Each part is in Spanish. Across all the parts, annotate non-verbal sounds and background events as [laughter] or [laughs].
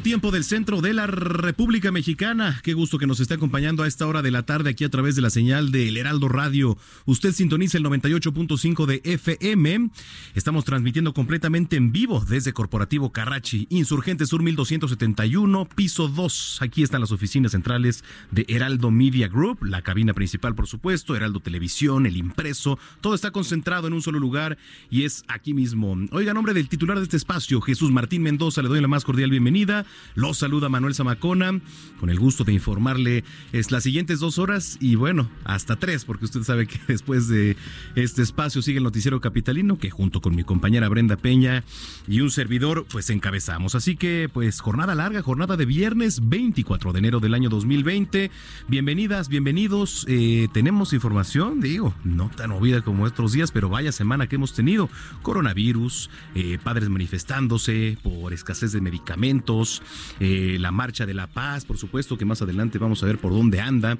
Tiempo del centro de la República Mexicana. Qué gusto que nos esté acompañando a esta hora de la tarde aquí a través de la señal del Heraldo Radio. Usted sintoniza el 98.5 de FM. Estamos transmitiendo completamente en vivo desde Corporativo Carrachi, Insurgente Sur 1271, piso 2. Aquí están las oficinas centrales de Heraldo Media Group, la cabina principal, por supuesto, Heraldo Televisión, el impreso. Todo está concentrado en un solo lugar y es aquí mismo. Oiga, nombre del titular de este espacio, Jesús Martín Mendoza, le doy la más cordial bienvenida. Los saluda Manuel Zamacona, con el gusto de informarle es las siguientes dos horas y bueno, hasta tres, porque usted sabe que [laughs] después de este espacio sigue el noticiero capitalino, que junto con mi compañera Brenda Peña y un servidor, pues encabezamos. Así que, pues, jornada larga, jornada de viernes 24 de enero del año 2020. Bienvenidas, bienvenidos. Eh, tenemos información, digo, no tan movida como estos días, pero vaya semana que hemos tenido. Coronavirus, eh, padres manifestándose por escasez de medicamentos, eh, la marcha de la paz, por supuesto, que más adelante vamos a ver por dónde anda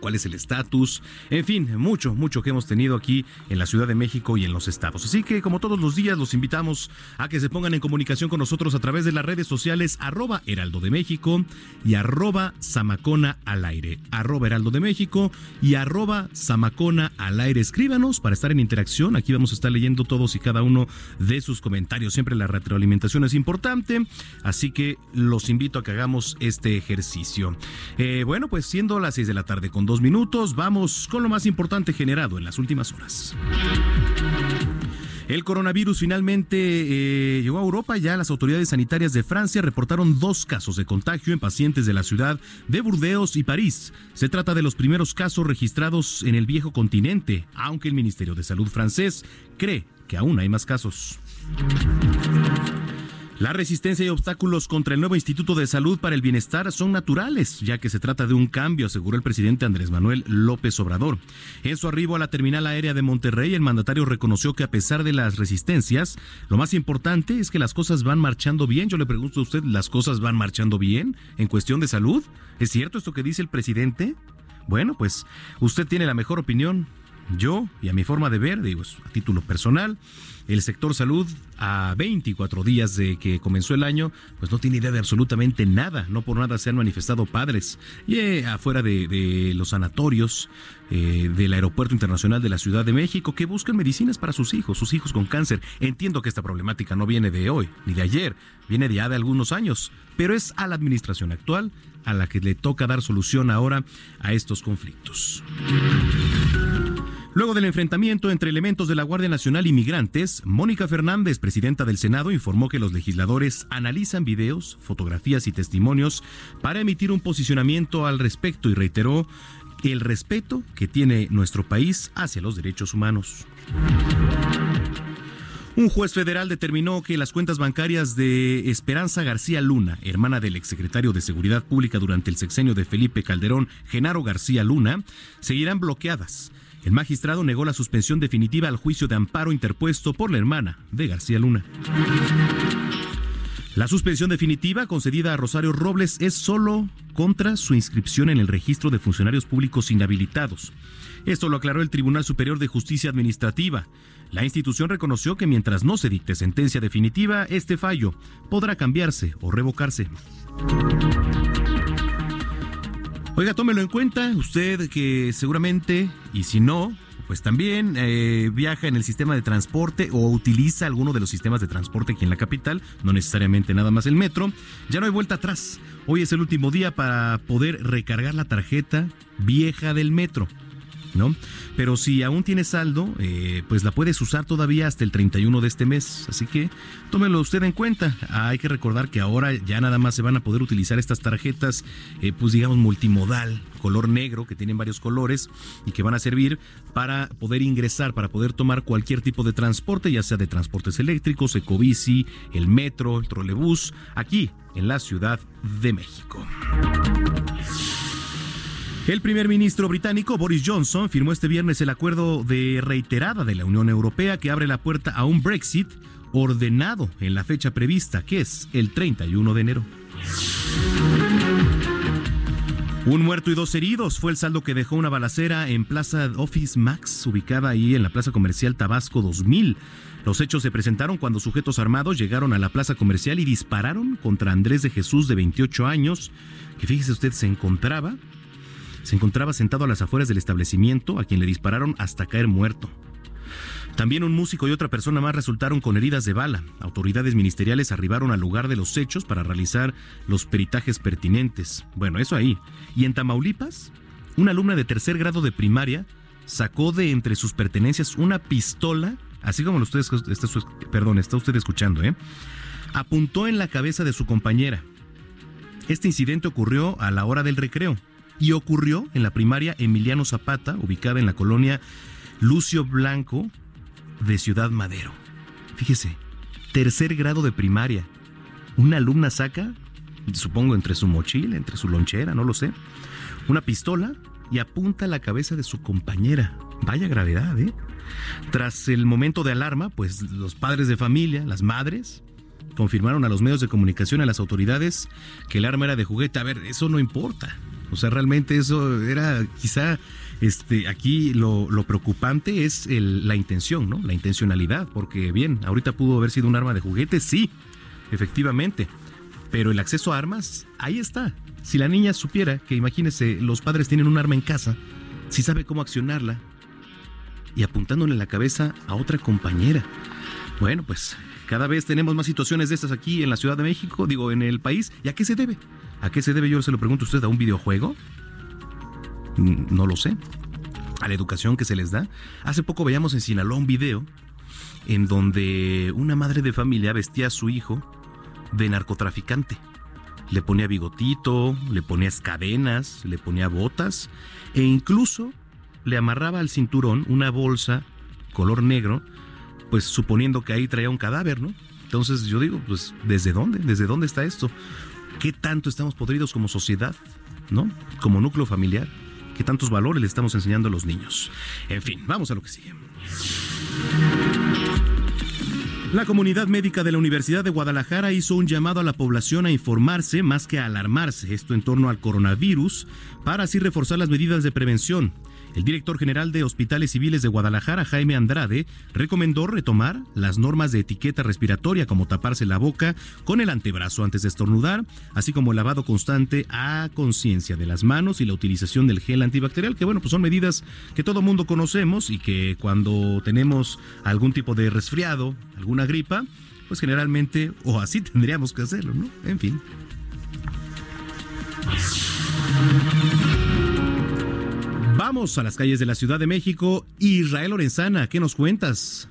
cuál es el estatus, en fin, mucho, mucho que hemos tenido aquí en la Ciudad de México y en los estados. Así que como todos los días los invitamos a que se pongan en comunicación con nosotros a través de las redes sociales arroba Heraldo de México y arroba Samacona al aire, arroba Heraldo de México y arroba Samacona al aire. Escríbanos para estar en interacción, aquí vamos a estar leyendo todos y cada uno de sus comentarios. Siempre la retroalimentación es importante, así que los invito a que hagamos este ejercicio. Eh, bueno, pues siendo las 6 de la tarde con dos minutos, vamos con lo más importante generado en las últimas horas. El coronavirus finalmente eh, llegó a Europa. Ya las autoridades sanitarias de Francia reportaron dos casos de contagio en pacientes de la ciudad de Burdeos y París. Se trata de los primeros casos registrados en el viejo continente, aunque el Ministerio de Salud francés cree que aún hay más casos. La resistencia y obstáculos contra el nuevo Instituto de Salud para el Bienestar son naturales, ya que se trata de un cambio, aseguró el presidente Andrés Manuel López Obrador. En su arribo a la terminal aérea de Monterrey, el mandatario reconoció que a pesar de las resistencias, lo más importante es que las cosas van marchando bien. Yo le pregunto a usted, ¿las cosas van marchando bien en cuestión de salud? ¿Es cierto esto que dice el presidente? Bueno, pues usted tiene la mejor opinión. Yo, y a mi forma de ver, digo, a título personal, el sector salud a 24 días de que comenzó el año, pues no tiene idea de absolutamente nada. No por nada se han manifestado padres. Y eh, afuera de, los sanatorios eh, del Aeropuerto Internacional de la Ciudad de México que buscan medicinas para sus hijos, sus hijos con cáncer. Entiendo que esta problemática no viene de hoy ni de ayer, viene de ya de algunos años, pero es a la administración actual a la que le toca dar solución ahora a estos conflictos. Luego del enfrentamiento entre elementos de la Guardia Nacional y migrantes, Mónica Fernández, presidenta del Senado, informó que los legisladores analizan videos, fotografías y testimonios para emitir un posicionamiento al respecto y reiteró el respeto que tiene nuestro país hacia los derechos humanos. Un juez federal determinó que las cuentas bancarias de Esperanza García Luna, hermana del exsecretario de Seguridad Pública durante el sexenio de Felipe Calderón, Genaro García Luna, seguirán bloqueadas. El magistrado negó la suspensión definitiva al juicio de amparo interpuesto por la hermana de García Luna. La suspensión definitiva concedida a Rosario Robles es solo contra su inscripción en el registro de funcionarios públicos inhabilitados. Esto lo aclaró el Tribunal Superior de Justicia Administrativa. La institución reconoció que mientras no se dicte sentencia definitiva, este fallo podrá cambiarse o revocarse. Oiga, tómelo en cuenta, usted que seguramente, y si no, pues también eh, viaja en el sistema de transporte o utiliza alguno de los sistemas de transporte aquí en la capital, no necesariamente nada más el metro, ya no hay vuelta atrás. Hoy es el último día para poder recargar la tarjeta vieja del metro. ¿No? Pero si aún tienes saldo, eh, pues la puedes usar todavía hasta el 31 de este mes. Así que tómelo usted en cuenta. hay que recordar que ahora ya nada más se van a poder utilizar estas tarjetas, eh, pues digamos multimodal, color negro, que tienen varios colores y que van a servir para poder ingresar, para poder tomar cualquier tipo de transporte, ya sea de transportes eléctricos, ecobici, el metro, el trolebús, aquí en la Ciudad de México. El primer ministro británico Boris Johnson firmó este viernes el acuerdo de reiterada de la Unión Europea que abre la puerta a un Brexit ordenado en la fecha prevista, que es el 31 de enero. Un muerto y dos heridos fue el saldo que dejó una balacera en Plaza Office Max, ubicada ahí en la Plaza Comercial Tabasco 2000. Los hechos se presentaron cuando sujetos armados llegaron a la plaza comercial y dispararon contra Andrés de Jesús de 28 años, que fíjese usted se encontraba se encontraba sentado a las afueras del establecimiento, a quien le dispararon hasta caer muerto. También un músico y otra persona más resultaron con heridas de bala. Autoridades ministeriales arribaron al lugar de los hechos para realizar los peritajes pertinentes. Bueno, eso ahí. Y en Tamaulipas, una alumna de tercer grado de primaria sacó de entre sus pertenencias una pistola, así como usted está, perdón, está usted escuchando, ¿eh? Apuntó en la cabeza de su compañera. Este incidente ocurrió a la hora del recreo y ocurrió en la primaria Emiliano Zapata, ubicada en la colonia Lucio Blanco de Ciudad Madero. Fíjese, tercer grado de primaria. Una alumna saca, supongo entre su mochila, entre su lonchera, no lo sé, una pistola y apunta a la cabeza de su compañera. Vaya gravedad, ¿eh? Tras el momento de alarma, pues los padres de familia, las madres, confirmaron a los medios de comunicación, a las autoridades, que el arma era de juguete. A ver, eso no importa. O sea, realmente eso era quizá este, aquí lo, preocupante es la intención, ¿no? La intencionalidad, porque bien, ahorita pudo haber sido un arma de juguete, sí, efectivamente, pero el acceso a armas, ahí está. Si la niña supiera que, imagínese, los padres tienen un arma en casa, si sabe cómo accionarla y apuntándole la cabeza a otra compañera. Bueno, pues cada vez tenemos más situaciones de estas aquí en la Ciudad de México, digo, en el país. ¿Y a qué se debe? ¿A qué se debe? Yo se lo pregunto a usted, ¿a un videojuego? Mm, no lo sé. ¿A la educación que se les da? Hace poco veíamos en Sinaloa un video en donde una madre de familia vestía a su hijo de narcotraficante. Le ponía bigotito, le ponía cadenas, le ponía botas e incluso le amarraba al cinturón una bolsa color negro, pues suponiendo que ahí traía un cadáver, ¿no? Entonces yo digo, pues ¿desde dónde? ¿Desde dónde está esto? Qué tanto estamos podridos como sociedad, ¿no? Como núcleo familiar, qué tantos valores le estamos enseñando a los niños. En fin, vamos a lo que sigue. La comunidad médica de la Universidad de Guadalajara hizo un llamado a la población a informarse más que a alarmarse, esto en torno al coronavirus, para así reforzar las medidas de prevención. El director general de Hospitales Civiles de Guadalajara, Jaime Andrade, recomendó retomar las normas de etiqueta respiratoria como taparse la boca con el antebrazo antes de estornudar, así como el lavado constante a conciencia de las manos y la utilización del gel antibacterial, que bueno, pues son medidas que todo mundo conocemos y que cuando tenemos algún tipo de resfriado, alguna gripa, pues generalmente o así [laughs] tendríamos que hacerlo, ¿no? En fin. Vamos a las calles de la Ciudad de México. Israel Lorenzana, ¿qué nos cuentas?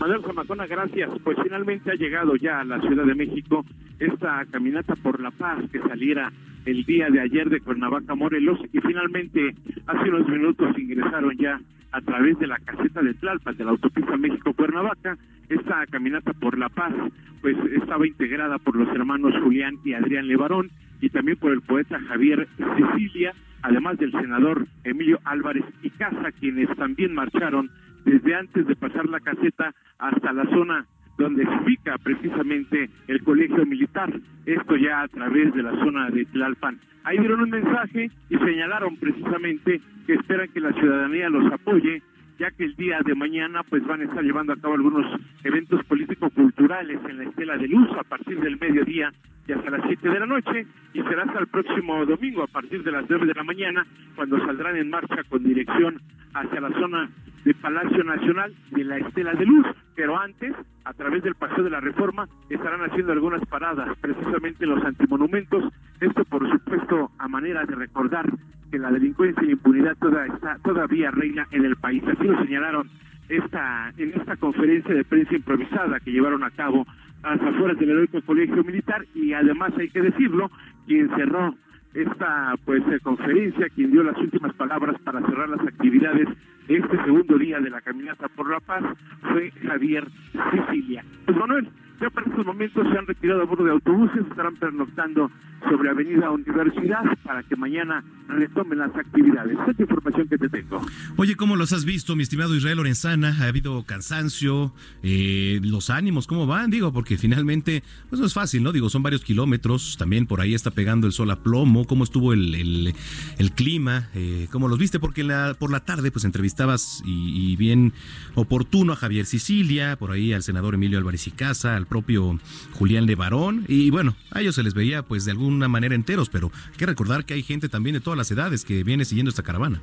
Manuel Zamacona, gracias. Pues finalmente ha llegado ya a la Ciudad de México esta caminata por la paz que saliera el día de ayer de Cuernavaca, Morelos, y finalmente hace unos minutos ingresaron ya a través de la caseta de Tlalpan de la autopista México-Cuernavaca. Esta caminata por la paz, pues estaba integrada por los hermanos Julián y Adrián Levarón y también por el poeta Javier Cecilia además del senador Emilio Álvarez y Casa, quienes también marcharon desde antes de pasar la caseta hasta la zona donde se ubica precisamente el colegio militar, esto ya a través de la zona de Tlalpan. Ahí dieron un mensaje y señalaron precisamente que esperan que la ciudadanía los apoye ya que el día de mañana pues van a estar llevando a cabo algunos eventos político-culturales en la Estela de Luz a partir del mediodía y hasta las 7 de la noche y será hasta el próximo domingo a partir de las 9 de la mañana cuando saldrán en marcha con dirección hacia la zona de Palacio Nacional de la Estela de Luz, pero antes, a través del Paseo de la Reforma, estarán haciendo algunas paradas, precisamente en los antimonumentos, esto por supuesto a manera de recordar que la delincuencia y impunidad toda está, todavía reina en el país. Así lo señalaron esta, en esta conferencia de prensa improvisada que llevaron a cabo a las afueras del heroico colegio militar y además hay que decirlo, quien cerró esta pues eh, conferencia, quien dio las últimas palabras para cerrar las actividades de este segundo día de la caminata por la paz fue Javier Sicilia. Pues Manuel, ya para estos momentos se han retirado a bordo de autobuses, estarán pernoctando sobre Avenida Universidad para que mañana retomen las actividades. Esta es la información que te tengo. Oye, ¿cómo los has visto, mi estimado Israel Lorenzana? ¿Ha habido cansancio? Eh, ¿Los ánimos cómo van? Digo, porque finalmente, pues no es fácil, ¿no? Digo, son varios kilómetros, también por ahí está pegando el sol a plomo. ¿Cómo estuvo el, el, clima? Eh, ¿Cómo los viste? Porque la, por la tarde, pues entrevistabas y, y, bien oportuno a Javier Sicilia, por ahí al senador Emilio Álvarez y Casa, al propio Julián Levarón, y bueno, a ellos se les veía pues de alguna manera enteros, pero hay que recordar que hay gente también de todas las edades que viene siguiendo esta caravana.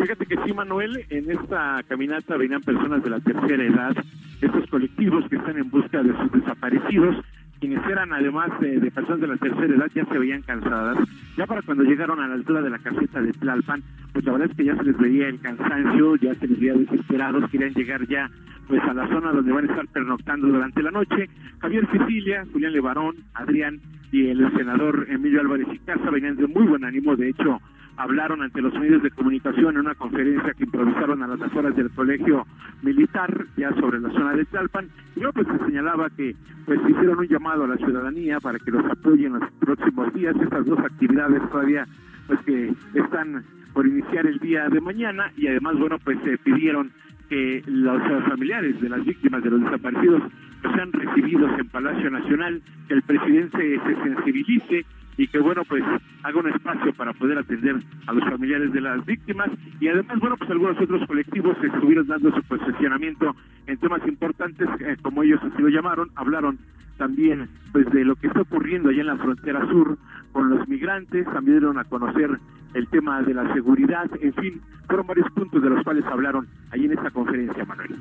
Fíjate que sí, Manuel, en esta caminata venían personas de la tercera edad, estos colectivos que están en busca de sus desaparecidos, quienes eran además de, personas de la tercera edad ya se veían cansadas. Ya para cuando llegaron a la altura de la caseta de Tlalpan, pues la verdad es que ya se les veía el cansancio, ya se les veía desesperados, querían llegar ya pues a la zona donde van a estar pernoctando durante la noche. Javier Sicilia, Julián Levarón, Adrián y el senador Emilio Álvarez y Casa venían de muy buen ánimo, de hecho hablaron ante los medios de comunicación en una conferencia que improvisaron a las afueras del colegio militar, ya sobre la zona de Tlalpan, y luego pues se señalaba que pues hicieron un llamado a la ciudadanía para que los apoyen en los próximos días, estas dos actividades todavía pues que están por iniciar el día de mañana y además bueno pues se pidieron que los familiares de las víctimas de los desaparecidos sean recibidos en Palacio Nacional, que el presidente se sensibilice y que bueno pues haga un espacio para poder atender a los familiares de las víctimas y además bueno pues algunos otros colectivos estuvieron dando su posicionamiento en temas importantes eh, como ellos así lo llamaron hablaron también pues de lo que está ocurriendo allá en la frontera sur con los migrantes también dieron a conocer el tema de la seguridad, en fin, fueron varios puntos de los cuales hablaron ahí en esta conferencia, Manuel.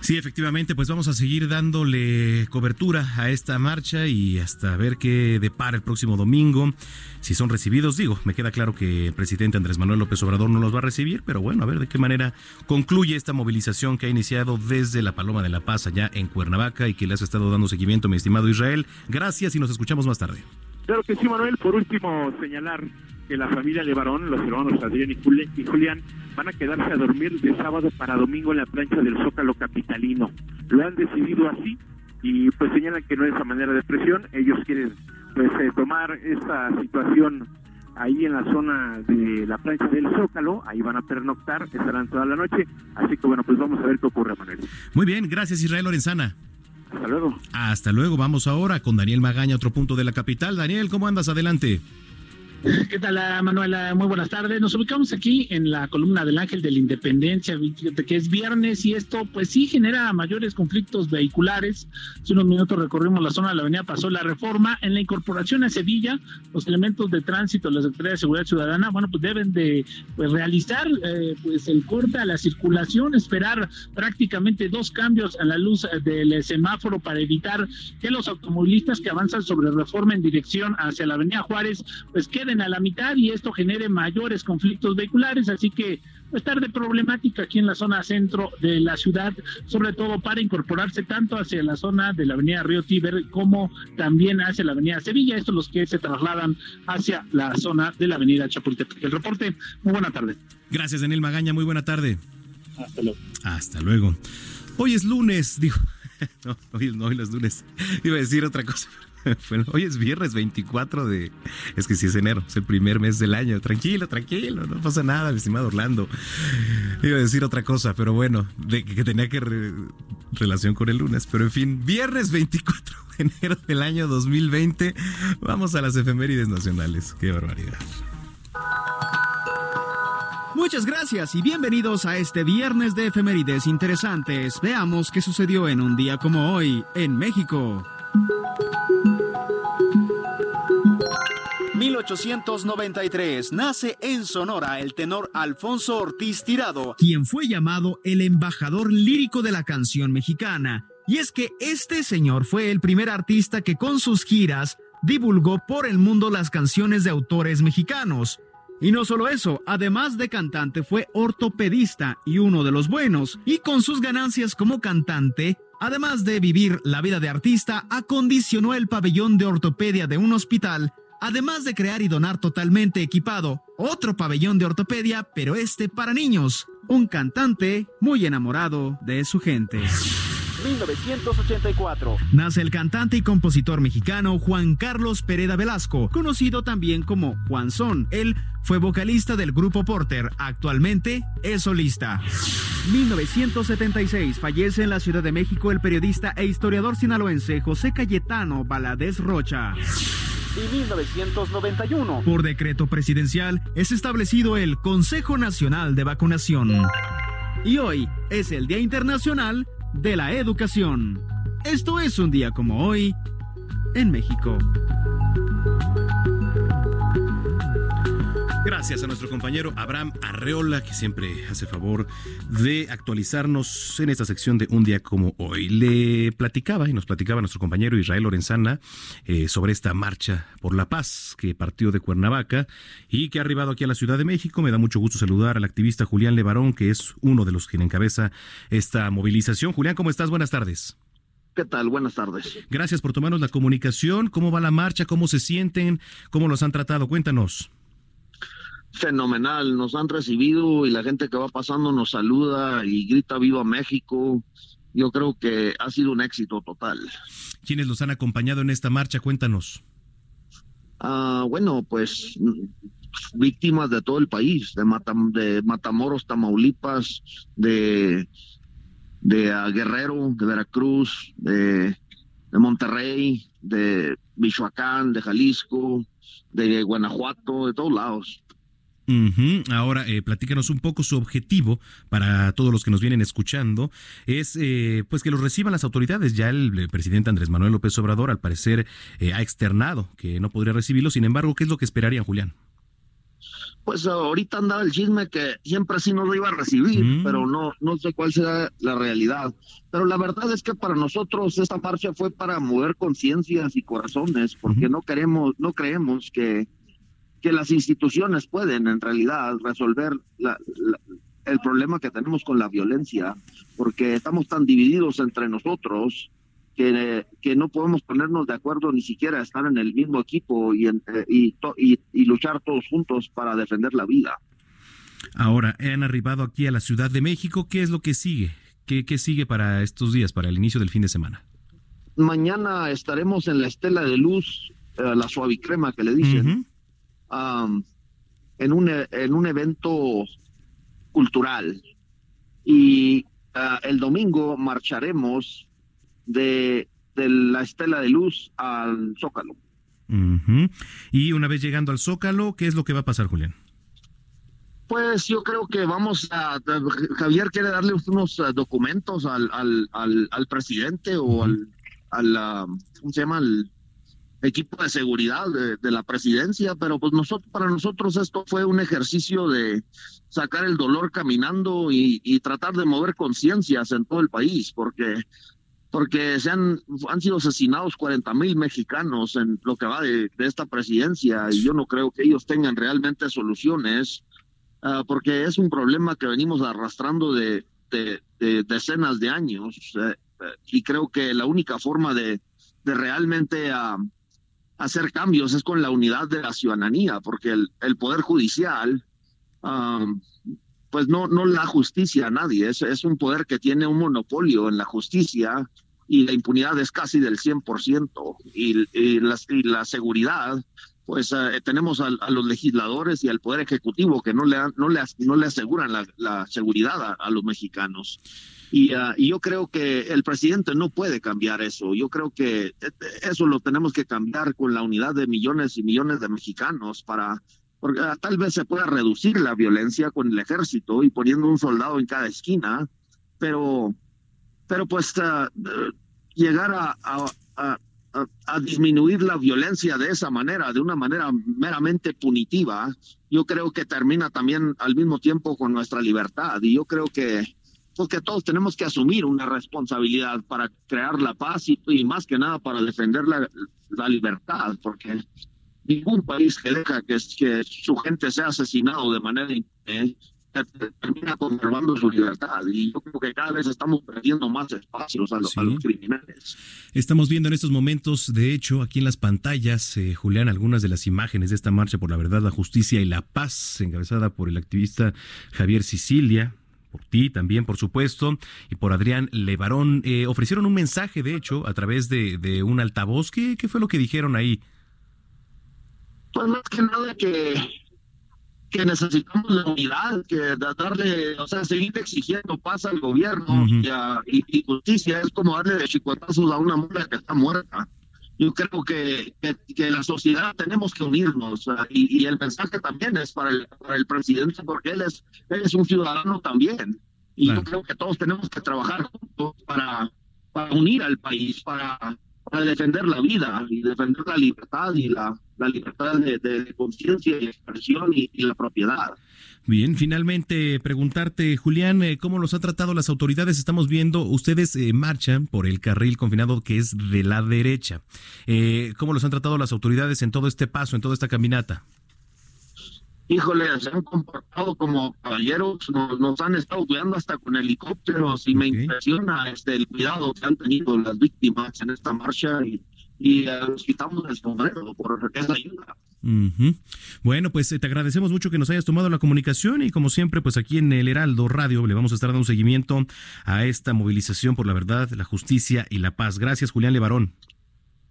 Sí, efectivamente, pues vamos a seguir dándole cobertura a esta marcha y hasta ver qué depara el próximo domingo. Si son recibidos, digo, me queda claro que el presidente Andrés Manuel López Obrador no los va a recibir, pero bueno, a ver de qué manera concluye esta movilización que ha iniciado desde la Paloma de la Paz allá en Cuernavaca y que le has estado dando seguimiento, mi estimado Israel. Gracias y nos escuchamos más tarde. Claro que sí, Manuel. Por último, señalar que la familia Levarón, los hermanos Adrián y Julián, van a quedarse a dormir de sábado para domingo en la plancha del Zócalo Capitalino. Lo han decidido así y pues señalan que no es a manera de presión. Ellos quieren pues eh, tomar esta situación ahí en la zona de la plancha del Zócalo, ahí van a pernoctar, estarán toda la noche, así que bueno, pues vamos a ver qué ocurre, Manuel. Muy bien, gracias Israel Lorenzana. Hasta luego. Hasta luego. Vamos ahora con Daniel Magaña, otro punto de la capital. Daniel, ¿cómo andas? Adelante. ¿Qué tal, Manuela? Muy buenas tardes. Nos ubicamos aquí en la columna del Ángel de la Independencia, que es viernes y esto, pues sí, genera mayores conflictos vehiculares. Hace unos minutos recorrimos la zona de la avenida Pasó la Reforma. En la incorporación a Sevilla, los elementos de tránsito de la Secretaría de Seguridad Ciudadana, bueno, pues deben de pues, realizar eh, pues el corte a la circulación, esperar prácticamente dos cambios a la luz del semáforo para evitar que los automovilistas que avanzan sobre Reforma en dirección hacia la avenida Juárez, pues queden a la mitad y esto genere mayores conflictos vehiculares, así que pues tarde problemática aquí en la zona centro de la ciudad, sobre todo para incorporarse tanto hacia la zona de la avenida Río Tíber como también hacia la avenida Sevilla, estos los que se trasladan hacia la zona de la avenida Chapultepec. El reporte, muy buena tarde. Gracias Daniel Magaña, muy buena tarde. Hasta luego. Hasta luego. Hoy es lunes, digo, [laughs] no, hoy, no, hoy es lunes, iba a decir otra cosa. [laughs] hoy es viernes 24 de... Es que si es enero, es el primer mes del año. Tranquilo, tranquilo, no pasa nada, mi estimado Orlando. Iba a decir otra cosa, pero bueno, que tenía que relación con el lunes, pero en fin, viernes 24 de enero del año 2020, vamos a las efemérides nacionales. Qué barbaridad. Muchas gracias y bienvenidos a este viernes de efemérides interesantes. Veamos qué sucedió en un día como hoy en México. 1893 nace en Sonora el tenor Alfonso Ortiz Tirado, quien fue llamado el embajador lírico de la canción mexicana. Y es que este señor fue el primer artista que con sus giras divulgó por el mundo las canciones de autores mexicanos. Y no solo eso, además de cantante fue ortopedista y uno de los buenos, y con sus ganancias como cantante, además de vivir la vida de artista, acondicionó el pabellón de ortopedia de un hospital, además de crear y donar totalmente equipado otro pabellón de ortopedia, pero este para niños, un cantante muy enamorado de su gente. 1984. Nace el cantante y compositor mexicano Juan Carlos Pereda Velasco, conocido también como Juan Son. Él fue vocalista del grupo Porter, actualmente es solista. 1976 fallece en la Ciudad de México el periodista e historiador sinaloense José Cayetano Valadez Rocha y 1991. Por decreto presidencial es establecido el Consejo Nacional de Vacunación. Y hoy es el Día Internacional de la educación. Esto es un día como hoy en México. Gracias a nuestro compañero Abraham Arreola, que siempre hace favor de actualizarnos en esta sección de Un día como hoy. Le platicaba y nos platicaba nuestro compañero Israel Lorenzana eh, sobre esta marcha por la paz que partió de Cuernavaca y que ha arribado aquí a la Ciudad de México. Me da mucho gusto saludar al activista Julián Levarón, que es uno de los que encabeza esta movilización. Julián, ¿cómo estás? Buenas tardes. ¿Qué tal? Buenas tardes. Gracias por tomarnos la comunicación. ¿Cómo va la marcha? ¿Cómo se sienten? ¿Cómo los han tratado? Cuéntanos fenomenal, nos han recibido y la gente que va pasando nos saluda y grita viva México. Yo creo que ha sido un éxito total. ¿Quiénes los han acompañado en esta marcha? Cuéntanos. Ah, bueno, pues víctimas de todo el país, de, de Matamoros, Tamaulipas, de, de ah, Guerrero, de Veracruz, de, de Monterrey, de Michoacán, de Jalisco, de Guanajuato, de todos lados. Ahora, eh, platícanos un poco su objetivo para todos los que nos vienen escuchando. Es eh, pues que los reciban las autoridades. Ya el, presidente Andrés Manuel López Obrador, al parecer, eh, ha externado que no podría recibirlo. Sin embargo, ¿qué es lo que esperarían, Julián? Pues ahorita andaba el chisme que siempre sí nos lo iba a recibir, mm. pero no, no sé cuál será la realidad. Pero la verdad es que para nosotros esta marcha fue para mover conciencias y corazones, porque no queremos, no creemos que que las instituciones pueden en realidad resolver el problema que tenemos con la violencia, porque estamos tan divididos entre nosotros que, que no podemos ponernos de acuerdo ni siquiera estar en el mismo equipo y, eh, y, y, luchar todos juntos para defender la vida. Ahora, han arribado aquí a la Ciudad de México. ¿Qué es lo que sigue? ¿Qué, qué sigue para estos días, para el inicio del fin de semana? Mañana estaremos en la Estela de Luz, eh, la suavicrema que le dicen en, un, en un evento cultural. Y ah, el domingo marcharemos de, de, la Estela de Luz al Zócalo. Y una vez llegando al Zócalo, ¿qué es lo que va a pasar, Julián? Pues yo creo que vamos a. Javier quiere darle unos ah, documentos al, al, al, presidente o al, al. ¿Cómo se llama? Al, equipo de seguridad de, la presidencia, pero pues nosotros, para nosotros esto fue un ejercicio de sacar el dolor caminando y, tratar de mover conciencias en todo el país, porque porque se han, han sido asesinados 40 mil mexicanos en lo que va de, esta presidencia y yo no creo que ellos tengan realmente soluciones, ah, porque es un problema que venimos arrastrando de, de, decenas de años eh, y creo que la única forma de, de realmente... Hacer cambios es con la unidad de la ciudadanía, porque el, Poder Judicial, pues no, no la justicia a nadie, es, un poder que tiene un monopolio en la justicia y la impunidad es casi del 100%, y, y, la, y la seguridad, pues eh, tenemos a, los legisladores y al Poder Ejecutivo que no le, no le aseguran la, seguridad a, los mexicanos. Y, ah, y, yo creo que el presidente no puede cambiar eso. Yo creo que eh, eso lo tenemos que cambiar con la unidad de millones y millones de mexicanos para, porque ah, tal vez se pueda reducir la violencia con el ejército y poniendo un soldado en cada esquina, pero, pero pues uh, llegar a, a, a, disminuir la violencia de esa manera, de una manera meramente punitiva, yo creo que termina también al mismo tiempo con nuestra libertad. Y yo creo que, porque todos tenemos que asumir una responsabilidad para crear la paz y, más que nada para defender la, la libertad, porque ningún país que deja que, que su gente sea asesinado de manera eh, termina conservando su libertad. Y yo creo que cada vez estamos perdiendo más espacios a, los criminales. Estamos viendo en estos momentos, de hecho, aquí en las pantallas, eh, Julián, algunas de las imágenes de esta marcha por la verdad, la justicia y la paz, encabezada por el activista Javier Sicilia, por ti también, por supuesto, y por Adrián Levarón. Eh, ofrecieron un mensaje, de hecho, a través de, de un altavoz. ¿Qué, ¿Qué fue lo que dijeron ahí? Pues más que nada que que necesitamos la unidad, que darle, o sea, seguir exigiendo paz al gobierno y, justicia es como darle de chicuatazos a una mula que está muerta. Yo creo que, que, la sociedad tenemos que unirnos y, el mensaje también es para el, para el presidente porque él es, él es un ciudadano también. Y yo creo que todos tenemos que trabajar juntos para, para unir al país, para, para defender la vida y defender la libertad y la, la libertad de, conciencia y expresión y, la propiedad. Bien, finalmente preguntarte, Julián, eh, ¿cómo los ha tratado las autoridades? Estamos viendo, ustedes eh, marchan por el carril confinado que es de la derecha. Eh, ¿Cómo los han tratado las autoridades en todo este paso, en toda esta caminata? Híjole, se han comportado como caballeros, nos, han estado cuidando hasta con helicópteros y me impresiona este el cuidado que han tenido las víctimas en esta marcha y, y nos quitamos el sombrero por esa ayuda. Bueno, pues eh, te agradecemos mucho que nos hayas tomado la comunicación y como siempre, pues aquí en el Heraldo Radio le vamos a estar dando seguimiento a esta movilización por la verdad, la justicia y la paz. Gracias, Julián Levarón.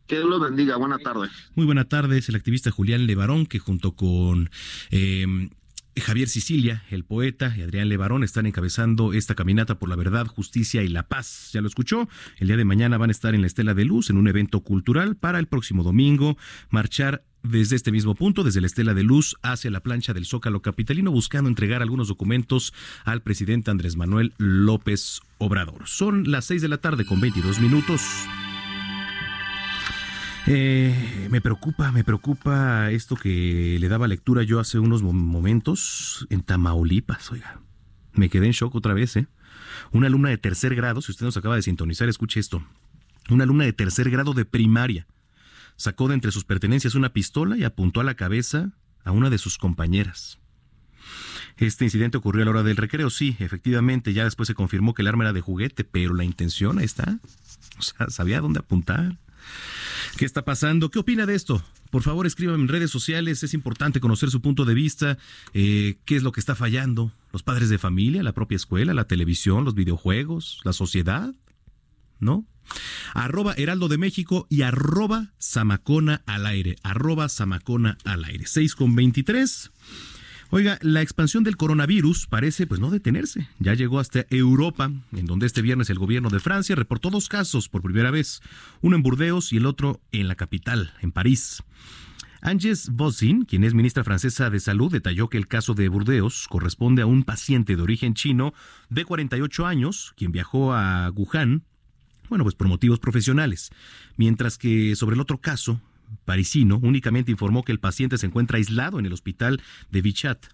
Que Dios lo bendiga. Buenas tardes. Muy buenas tardes. El activista Julián Levarón, que junto con em, Javier Sicilia, el poeta, y Adrián Levarón están encabezando esta caminata por la verdad, justicia y la paz. Ya lo escuchó. El día de mañana van a estar en la Estela de Luz en un evento cultural para el próximo domingo marchar desde este mismo punto, desde la Estela de Luz hacia la plancha del Zócalo Capitalino, buscando entregar algunos documentos al presidente Andrés Manuel López Obrador. Son las seis de la tarde con 22 minutos. Eh, me preocupa, me preocupa esto que le daba lectura yo hace unos momentos en Tamaulipas, oiga. Me quedé en shock otra vez, ¿eh? Una alumna de tercer grado, si usted nos acaba de sintonizar, escuche esto. Una alumna de tercer grado de primaria sacó de entre sus pertenencias una pistola y apuntó a la cabeza a una de sus compañeras. Este incidente ocurrió a la hora del recreo, sí, efectivamente, ya después se confirmó que el arma era de juguete, pero la intención ahí está. O sea, sabía dónde apuntar. ¿Qué está pasando? ¿Qué opina de esto? Por favor, escríbame en redes sociales. Es importante conocer su punto de vista. Eh, ¿Qué es lo que está fallando? ¿Los padres de familia, la propia escuela, la televisión, los videojuegos, la sociedad? ¿No? Arroba Heraldo de México y arroba Samacona al aire. Arroba Samacona al aire. 6 con 23. Oiga, la expansión del coronavirus parece pues no detenerse. Ya llegó hasta Europa, en donde este viernes el gobierno de Francia reportó dos casos por primera vez, uno en Burdeos y el otro en la capital, en París. Agnes Bozin, quien es ministra francesa de Salud, detalló que el caso de Burdeos corresponde a un paciente de origen chino de 48 años, quien viajó a Wuhan, bueno, pues por motivos profesionales, mientras que sobre el otro caso, parisino únicamente informó que el paciente se encuentra aislado en el hospital de Vichat.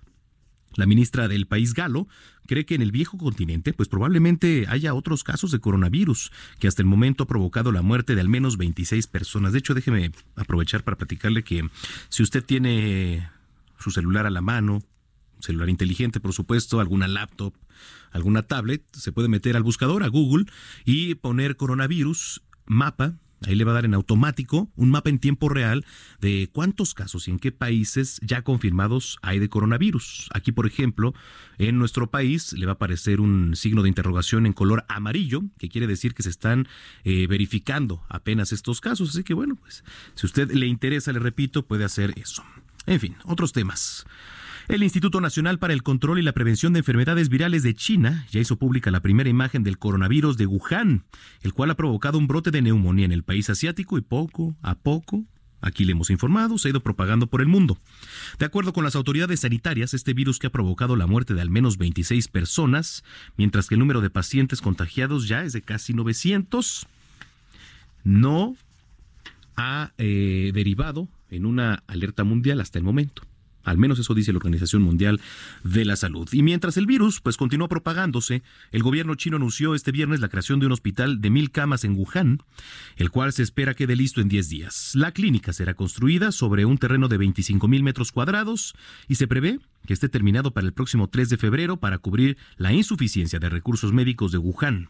La ministra del país galo cree que en el viejo continente pues probablemente haya otros casos de coronavirus que hasta el momento ha provocado la muerte de al menos 26 personas. De hecho, déjeme aprovechar para platicarle que si usted tiene su celular a la mano, celular inteligente por supuesto, alguna laptop, alguna tablet, se puede meter al buscador, a Google, y poner coronavirus mapa Ahí le va a dar en automático un mapa en tiempo real de cuántos casos y en qué países ya confirmados hay de coronavirus. Aquí, por ejemplo, en nuestro país le va a aparecer un signo de interrogación en color amarillo, que quiere decir que se están eh, verificando apenas estos casos. Así que bueno, pues si usted le interesa, le repito, puede hacer eso. En fin, otros temas. El Instituto Nacional para el Control y la Prevención de Enfermedades Virales de China ya hizo pública la primera imagen del coronavirus de Wuhan, el cual ha provocado un brote de neumonía en el país asiático y poco a poco Aquí le hemos informado, se ha ido propagando por el mundo. De acuerdo con las autoridades sanitarias, este virus que ha provocado la muerte de al menos 26 personas, mientras que el número de pacientes contagiados ya es de casi 900, no ha eh, derivado en una alerta mundial hasta el momento. Al menos eso dice la Organización Mundial de la Salud. Y mientras el virus pues continúa propagándose, el gobierno chino anunció este viernes la creación de un hospital de mil camas en Wuhan, el cual se espera quede listo en 10 días. La clínica será construida sobre un terreno de 25 mil metros cuadrados y se prevé que esté terminado para el próximo 3 de febrero para cubrir la insuficiencia de recursos médicos de Wuhan.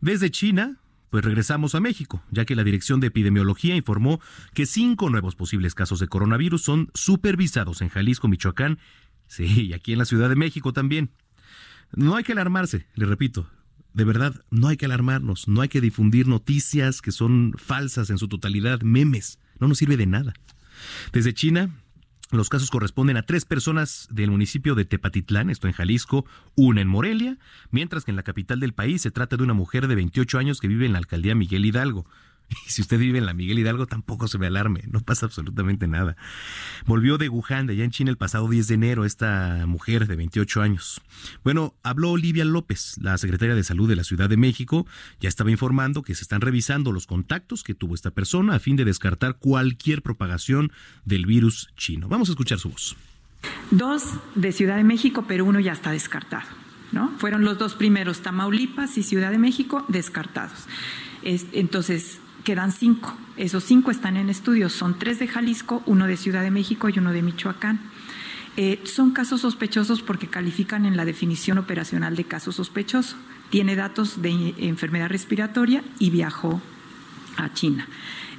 Desde China, pues regresamos a México, ya que la Dirección de Epidemiología informó que cinco nuevos posibles casos de coronavirus son supervisados en Jalisco, Michoacán, sí, y aquí en la Ciudad de México también. No hay que alarmarse, le repito, de verdad, no hay que alarmarnos, no hay que difundir noticias que son falsas en su totalidad, memes, no nos sirve de nada. Desde China, los casos corresponden a tres personas del municipio de Tepatitlán, esto en Jalisco, una en Morelia, mientras que en la capital del país se trata de una mujer de 28 años que vive en la alcaldía Miguel Hidalgo. Y [laughs] si usted vive en la Miguel Hidalgo, tampoco se me alarme, no pasa absolutamente nada. Volvió de Wuhan, de allá en China, el pasado 10 de enero, esta mujer de 28 años. Bueno, habló Olivia López, la secretaria de Salud de la Ciudad de México, ya estaba informando que se están revisando los contactos que tuvo esta persona a fin de descartar cualquier propagación del virus chino. Vamos a escuchar su voz. Dos de Ciudad de México, pero uno ya está descartado. ¿no? Fueron los dos primeros, Tamaulipas y Ciudad de México, descartados. entonces, quedan cinco. Esos cinco están en estudios. Son tres de Jalisco, uno de Ciudad de México y uno de Michoacán. Eh, son casos sospechosos porque califican en la definición operacional de caso sospechoso. Tiene datos de enfermedad respiratoria y viajó a China.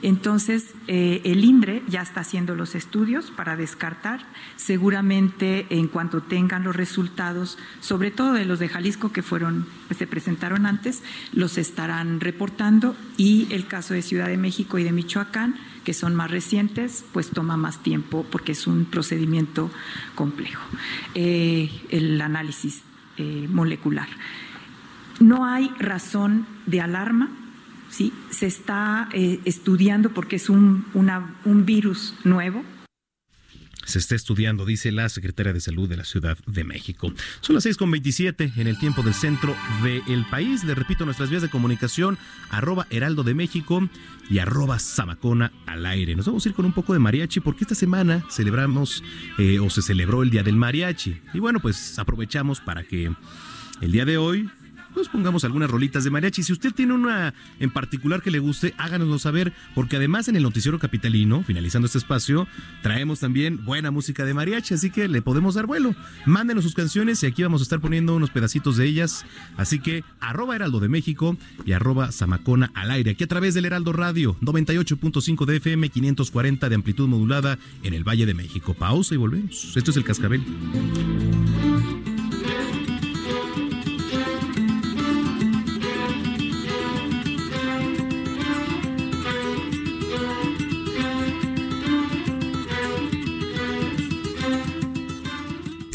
Entonces, eh, el INDRE ya está haciendo los estudios para descartar. Seguramente, en cuanto tengan los resultados, sobre todo de los de Jalisco que fueron, pues, se presentaron antes, los estarán reportando. Y el caso de Ciudad de México y de Michoacán, que son más recientes, pues toma más tiempo porque es un procedimiento complejo. Eh, el análisis eh, molecular. No hay razón de alarma ¿sí? se está eh, estudiando porque es un, un virus nuevo, se está estudiando, dice la secretaria de Salud de la Ciudad de México. Son las 6.27 en el tiempo del centro del país. Le repito, nuestras vías de comunicación, arroba Heraldo de México y arroba Zamacona al aire. Nos vamos a ir con un poco de mariachi porque esta semana celebramos eh, o se celebró el Día del Mariachi. Y bueno, pues aprovechamos para que el día de hoy pues pongamos algunas rolitas de mariachi. Si usted tiene una en particular que le guste, háganoslo saber, porque además en el noticiero capitalino, finalizando este espacio, traemos también buena música de mariachi, así que le podemos dar vuelo. Mándenos sus canciones y aquí vamos a estar poniendo unos pedacitos de ellas. Así que arroba Heraldo de México y arroba Zamacona al aire, aquí a través del Heraldo Radio, 98.5 de FM, 540 de amplitud modulada en el Valle de México. Pausa y volvemos. Esto es el Cascabel.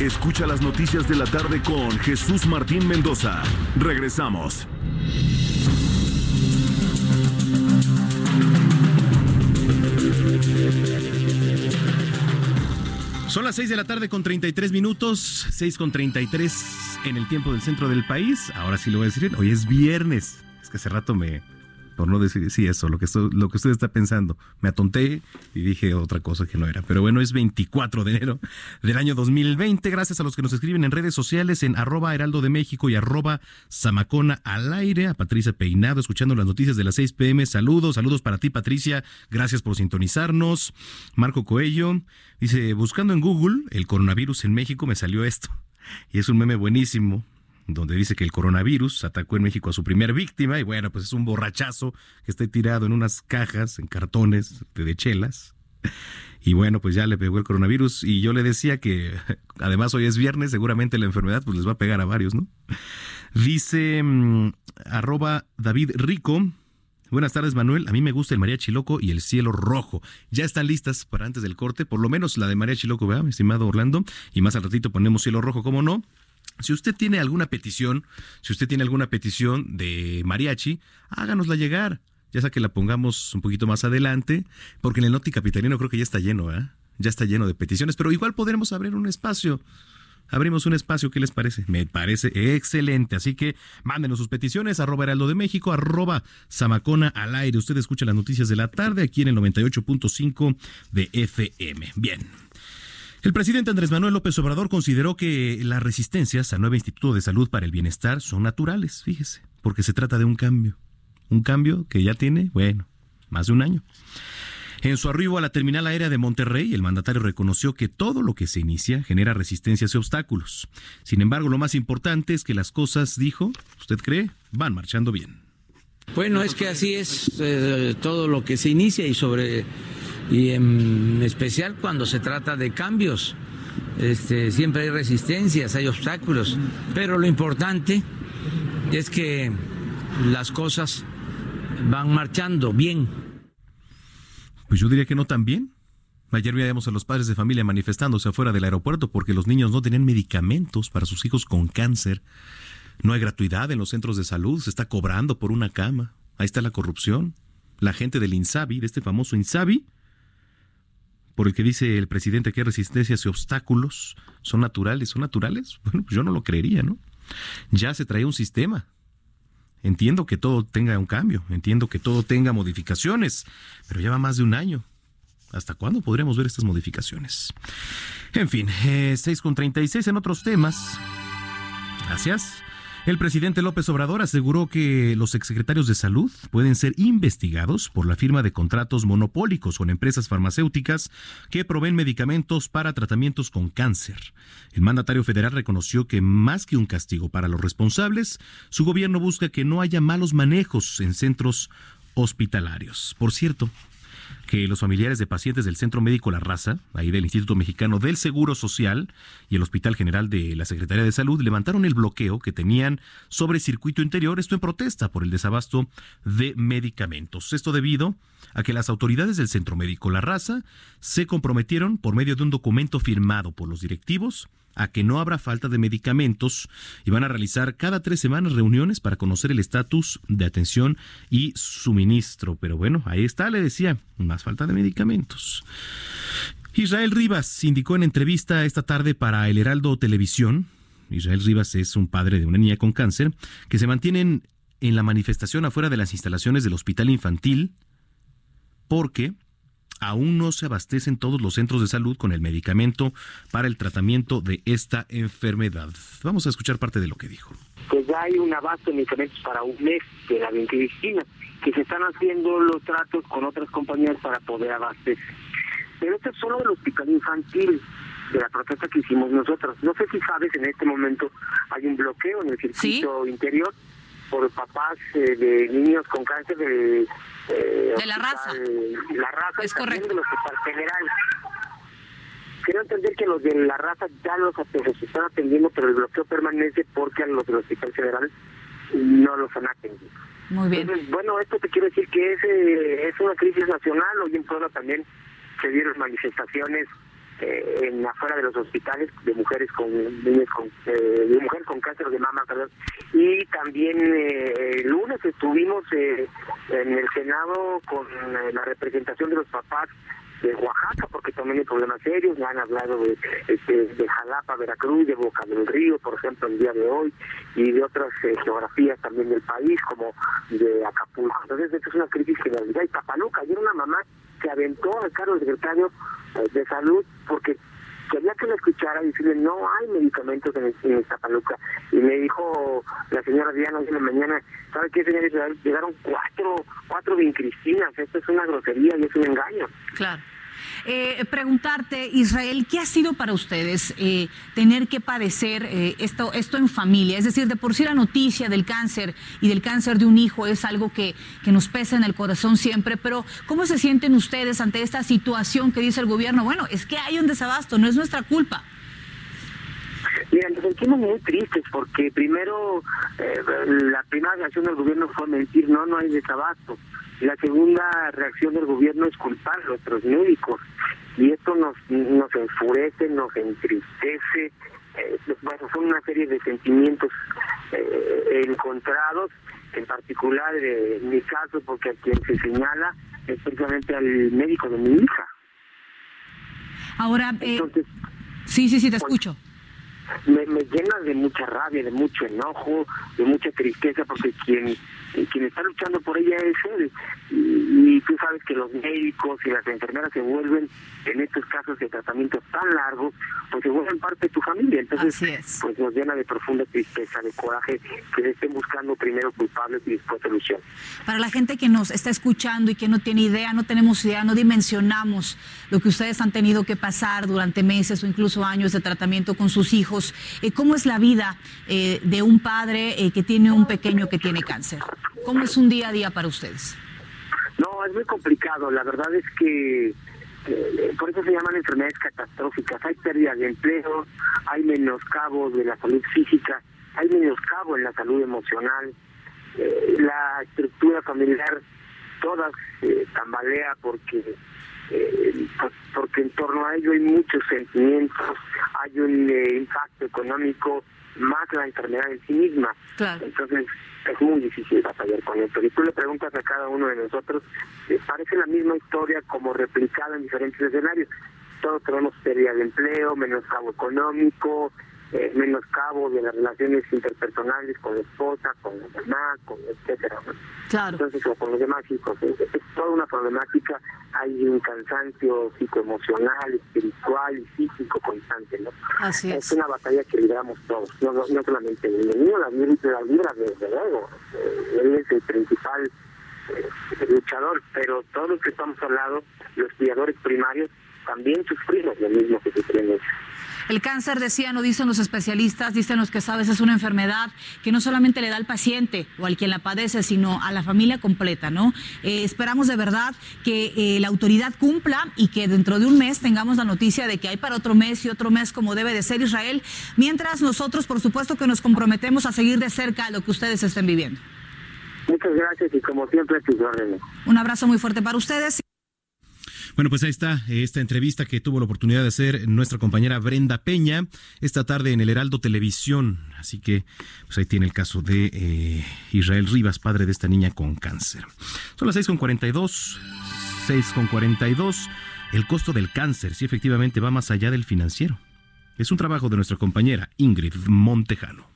Escucha las noticias de la tarde con Jesús Martín Mendoza. Regresamos. Son las 6 de la tarde con 33 minutos, 6 con 33 en el tiempo del centro del país. Ahora sí lo voy a decir, hoy es viernes. Es que hace rato me, no decir sí eso, lo que, lo que usted está pensando. Me atonté y dije otra cosa que no era. Pero bueno, es 24 de enero del año 2020. Gracias a los que nos escriben en redes sociales en arroba heraldo de México y arroba zamacona al aire. A Patricia Peinado, escuchando las noticias de las 6 pm. Saludos, saludos para ti Patricia. Gracias por sintonizarnos. Marco Coello dice, buscando en Google el coronavirus en México me salió esto. Y es un meme buenísimo donde dice que el coronavirus atacó en México a su primer víctima y bueno, pues es un borrachazo que está tirado en unas cajas, en cartones de, chelas. Y bueno, pues ya le pegó el coronavirus y yo le decía que [laughs] además hoy es viernes, seguramente la enfermedad pues les va a pegar a varios, ¿no? Dice mm, arroba David Rico. Buenas tardes, Manuel. A mí me gusta el María Chiloco y el cielo rojo. Ya están listas para antes del corte, por lo menos la de María Chiloco, ¿verdad, mi estimado Orlando? Y más al ratito ponemos cielo rojo, ¿cómo no? Si usted tiene alguna petición, si usted tiene alguna petición de mariachi, háganosla llegar. Ya sea que la pongamos un poquito más adelante, porque en el Noti Capitalino creo que ya está lleno, ¿eh? Ya está lleno de peticiones, pero igual podremos abrir un espacio. Abrimos un espacio, ¿qué les parece? Me parece excelente. Así que mándenos sus peticiones, arroba heraldo de México, arroba zamacona al aire. Usted escucha las noticias de la tarde aquí en el 98.5 de FM. Bien. El presidente Andrés Manuel López Obrador consideró que las resistencias al nuevo Instituto de Salud para el Bienestar son naturales, fíjese, porque se trata de un cambio. Un cambio que ya tiene, bueno, más de un año. En su arribo a la terminal aérea de Monterrey, el mandatario reconoció que todo lo que se inicia genera resistencias y obstáculos. Sin embargo, lo más importante es que las cosas, dijo, ¿usted cree?, van marchando bien. Bueno, es que así es eh, todo lo que se inicia y sobre y en especial cuando se trata de cambios. Este, siempre hay resistencias, hay obstáculos, pero lo importante es que las cosas van marchando bien. Pues yo diría que no tan bien. Ayer veíamos a los padres de familia manifestándose afuera del aeropuerto porque los niños no tenían medicamentos para sus hijos con cáncer. No hay gratuidad en los centros de salud, se está cobrando por una cama. Ahí está la corrupción. La gente del INSABI, de este famoso INSABI, por el que dice el presidente que resistencias y obstáculos son naturales. ¿Son naturales? [laughs] Bueno, pues yo no lo creería, ¿no? Ya se trae un sistema. Entiendo que todo tenga un cambio, entiendo que todo tenga modificaciones, pero ya va más de un año. ¿Hasta cuándo podremos ver estas modificaciones? En fin, eh, 6 con 36 en otros temas. Gracias. El presidente López Obrador aseguró que los exsecretarios de salud pueden ser investigados por la firma de contratos monopólicos con empresas farmacéuticas que proveen medicamentos para tratamientos con cáncer. El mandatario federal reconoció que más que un castigo para los responsables, su gobierno busca que no haya malos manejos en centros hospitalarios. Por cierto, que los familiares de pacientes del Centro Médico La Raza, ahí del Instituto Mexicano del Seguro Social y el Hospital General de la Secretaría de Salud levantaron el bloqueo que tenían sobre circuito interior, esto en protesta por el desabasto de medicamentos. Esto debido a que las autoridades del Centro Médico La Raza se comprometieron por medio de un documento firmado por los directivos a que no habrá falta de medicamentos y van a realizar cada tres semanas reuniones para conocer el estatus de atención y suministro. Pero bueno, ahí está, le decía, más falta de medicamentos. Israel Rivas indicó en entrevista esta tarde para El Heraldo Televisión, Israel Rivas es un padre de una niña con cáncer, que se mantienen en la manifestación afuera de las instalaciones del hospital infantil porque aún no se abastecen todos los centros de salud con el medicamento para el tratamiento de esta enfermedad. Vamos a escuchar parte de lo que dijo. Pues ya hay un abasto de medicamentos para un mes de la vincristina, que se están haciendo los tratos con otras compañías para poder abastecer. Pero esto es solo del hospital infantil de la protesta que hicimos nosotros. No sé si sabes, en este momento hay un bloqueo en el circuito interior por papás eh, de niños con cáncer de eh, de la raza. La raza es correcto. Del hospital general. Quiero entender que los de la raza ya los, están atendiendo, pero el bloqueo permanece porque a los del hospital general no los han atendido. Muy bien. bueno, esto te quiero decir que es, eh, es una crisis nacional. Hoy en Puebla también se dieron manifestaciones eh, en afuera de los hospitales de mujeres con niñas con eh, de mujeres con cáncer de mama perdón. Y también eh, el lunes estuvimos eh, en el senado con eh, la representación de los papás de Oaxaca porque también hay problemas serios. Me han hablado de este, de Jalapa Veracruz de Boca del Río por ejemplo el día de hoy y de otras eh, geografías también del país como de Acapulco. Entonces esto es una crisis generalizada. Y Tapaluca ayer una mamá se aventó al cargo del secretario eh, de salud porque quería que lo escuchara y decirle no hay medicamentos en, en Tapaluca y me dijo la señora Diana en la mañana ¿sabe qué señores? llegaron cuatro cuatro vincristinas esto es una grosería y es un engaño Claro. Eh, preguntarte, Israel, ¿qué ha sido para ustedes eh, tener que padecer eh, esto, esto en familia? Es decir, de por sí la noticia del cáncer y del cáncer de un hijo es algo que, que nos pesa en el corazón siempre, pero ¿cómo se sienten ustedes ante esta situación que dice el gobierno? Bueno, es que hay un desabasto, no es nuestra culpa. Mira, nos sentimos muy tristes porque primero eh, la primera reacción del gobierno fue mentir, no, no hay desabasto. La segunda reacción del gobierno es culpar a nuestros médicos y esto nos, nos enfurece, nos entristece, eh, bueno, son una serie de sentimientos eh, encontrados, en particular eh, en mi caso porque a quien se señala es precisamente al médico de mi hija. Ahora, eh, sí, sí, sí, te escucho. Me, me llena de mucha rabia, de mucho enojo, de mucha tristeza, porque quien quien está luchando por ella es él. Y, y tú sabes que los médicos y las enfermeras se vuelven, en estos casos de tratamientos tan largos, pues se vuelven parte de tu familia. Entonces, pues nos llena de profunda tristeza, de coraje, que se estén buscando primero culpables y después soluciones. Para la gente que nos está escuchando y que no tiene idea, no tenemos idea, no dimensionamos lo que ustedes han tenido que pasar durante meses o incluso años de tratamiento con sus hijos, eh, ¿cómo es la vida eh, de un padre eh, que tiene un pequeño que tiene cáncer? ¿Cómo es un día a día para ustedes? No, es muy complicado. La verdad es que por eso se llaman enfermedades catastróficas. Hay pérdida de empleo, hay menoscabo de la salud física, hay menoscabo en la salud emocional. La estructura familiar toda eh, tambalea porque eh, porque en torno a ello hay muchos sentimientos, hay un eh, impacto económico más la enfermedad en sí misma. Entonces es muy difícil batallar con esto. Si tú le preguntas a cada uno de nosotros, eh, parece la misma historia como replicada en diferentes escenarios. Todos tenemos pérdida de empleo, menoscabo económico, eh, menoscabo de las relaciones interpersonales con la esposa, con la mamá, con etcétera. ¿no? Claro. Entonces, o con los demás hijos. Es, es toda una problemática. Hay un cansancio psicoemocional, espiritual y físico constante. ¿no? Así es. una batalla que libramos todos, no, no, no solamente el niño, la, la libra desde luego. Eh, él es el principal eh, luchador, pero todos los que estamos al lado, los cuidadores primarios, también sufrimos lo mismo que sufren ellos. El cáncer, decían o dicen los especialistas, dicen los que sabes, es una enfermedad que no solamente le da al paciente o al quien la padece, sino a la familia completa, ¿no? Eh, esperamos de verdad que eh, la autoridad cumpla y que dentro de un mes tengamos la noticia de que hay para otro mes y otro mes como debe de ser Israel, mientras nosotros, por supuesto, que nos comprometemos a seguir de cerca lo que ustedes estén viviendo. Muchas gracias y como siempre, tus órdenes. Un abrazo muy fuerte para ustedes. Bueno, pues ahí está eh, esta entrevista que tuvo la oportunidad de hacer nuestra compañera Brenda Peña esta tarde en el Heraldo Televisión. Así que, pues ahí tiene el caso de eh, Israel Rivas, padre de esta niña con cáncer. Son las 6.42, 6.42. El costo del cáncer, sí efectivamente va más allá del financiero. Es un trabajo de nuestra compañera Ingrid Montejano.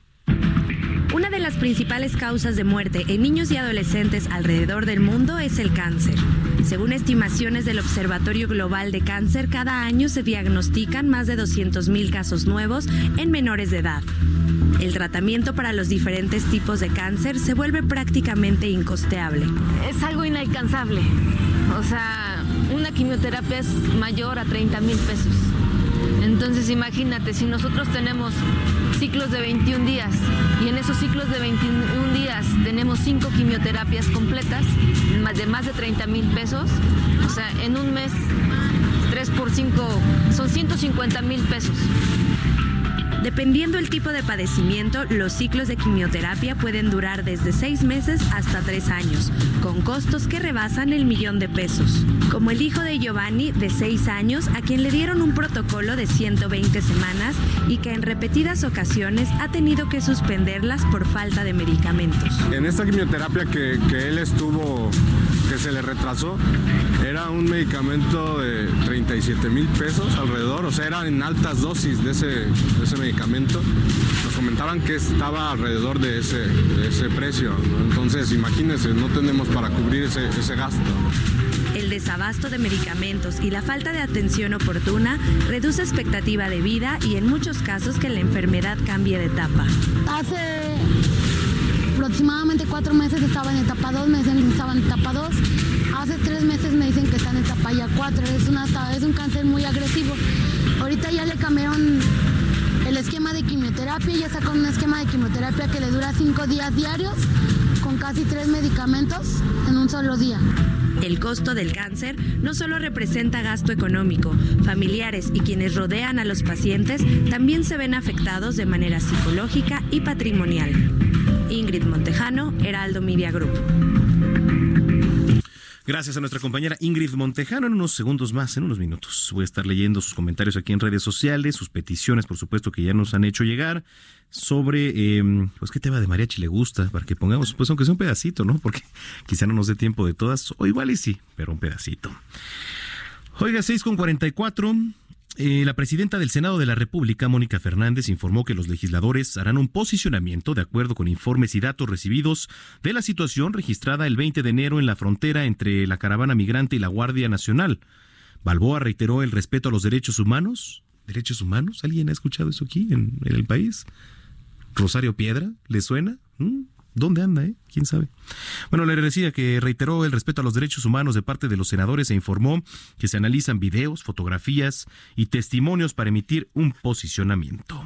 Las principales causas de muerte en niños y adolescentes alrededor del mundo es el cáncer. Según estimaciones del Observatorio Global de Cáncer, cada año se diagnostican más de 200.000 casos nuevos en menores de edad. El tratamiento para los diferentes tipos de cáncer se vuelve prácticamente incosteable. Es algo inalcanzable. O sea, una quimioterapia es mayor a 30 mil pesos. Entonces imagínate, si nosotros tenemos ciclos de 21 días y en esos ciclos de 21 días tenemos 5 quimioterapias completas de más de 30 mil pesos, o sea, en un mes 3 por 5 son 150 mil pesos. Dependiendo el tipo de padecimiento, los ciclos de quimioterapia pueden durar desde seis meses hasta tres años, con costos que rebasan el millón de pesos. Como el hijo de Giovanni, de seis años, a quien le dieron un protocolo de 120 semanas y que en repetidas ocasiones ha tenido que suspenderlas por falta de medicamentos. En esta quimioterapia que, que él estuvo, que se le retrasó, era un medicamento de 37 mil pesos alrededor, o sea, eran en altas dosis de ese, de ese medicamento. Nos comentaban que estaba alrededor de ese, de ese precio, ¿no? entonces imagínense, no tenemos para cubrir ese, ese gasto. El desabasto de medicamentos y la falta de atención oportuna reduce expectativa de vida y en muchos casos que la enfermedad cambie de etapa. Hace aproximadamente cuatro meses estaba en etapa 2, me dicen que estaba en etapa 2. Hace tres meses me dicen que está en etapa ya 4. Es, es un cáncer muy agresivo. Ahorita ya le cambiaron el esquema de quimioterapia, ya sacó un esquema de quimioterapia que le dura cinco días diarios con casi tres medicamentos en un solo día. El costo del cáncer no solo representa gasto económico, familiares y quienes rodean a los pacientes también se ven afectados de manera psicológica y patrimonial. Ingrid Montejano, Heraldo Media Group. Gracias a nuestra compañera Ingrid Montejano. En unos segundos más, en unos minutos, voy a estar leyendo sus comentarios aquí en redes sociales, sus peticiones, por supuesto, que ya nos han hecho llegar sobre, eh, pues, qué tema de mariachi le gusta, para que pongamos, pues, aunque sea un pedacito, ¿no? Porque [laughs] quizá no nos dé tiempo de todas, o igual y sí, pero un pedacito. Oiga, 6 con 44. Eh, la presidenta del Senado de la República, Mónica Fernández, informó que los legisladores harán un posicionamiento de acuerdo con informes y datos recibidos de la situación registrada el 20 de enero en la frontera entre la caravana migrante y la Guardia Nacional. Balboa reiteró el respeto a los derechos humanos. ¿Derechos humanos? ¿Alguien ha escuchado eso aquí en, el país? ¿Rosario Piedra? ¿Le suena? ¿Mm? ¿Dónde anda, eh? ¿Quién sabe? Bueno, le decía que reiteró el respeto a los derechos humanos de parte de los senadores e informó que se analizan videos, fotografías y testimonios para emitir un posicionamiento.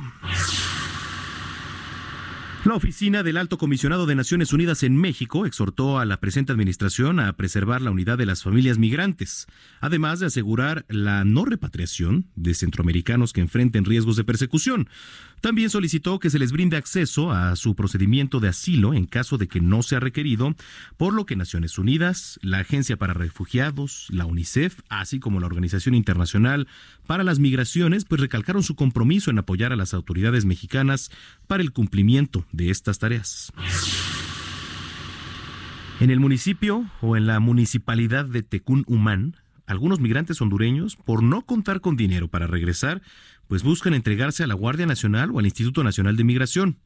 La oficina del Alto Comisionado de Naciones Unidas en México exhortó a la presente administración a preservar la unidad de las familias migrantes, además de asegurar la no repatriación de centroamericanos que enfrenten riesgos de persecución. También solicitó que se les brinde acceso a su procedimiento de asilo en caso de que no sea requerido, por lo que Naciones Unidas, la Agencia para Refugiados, la UNICEF, así como la Organización Internacional para las Migraciones, pues recalcaron su compromiso en apoyar a las autoridades mexicanas para el cumplimiento de estas tareas. En el municipio o en la municipalidad de Tecún Humán, algunos migrantes hondureños, por no contar con dinero para regresar, pues buscan entregarse a la Guardia Nacional o al Instituto Nacional de Migración.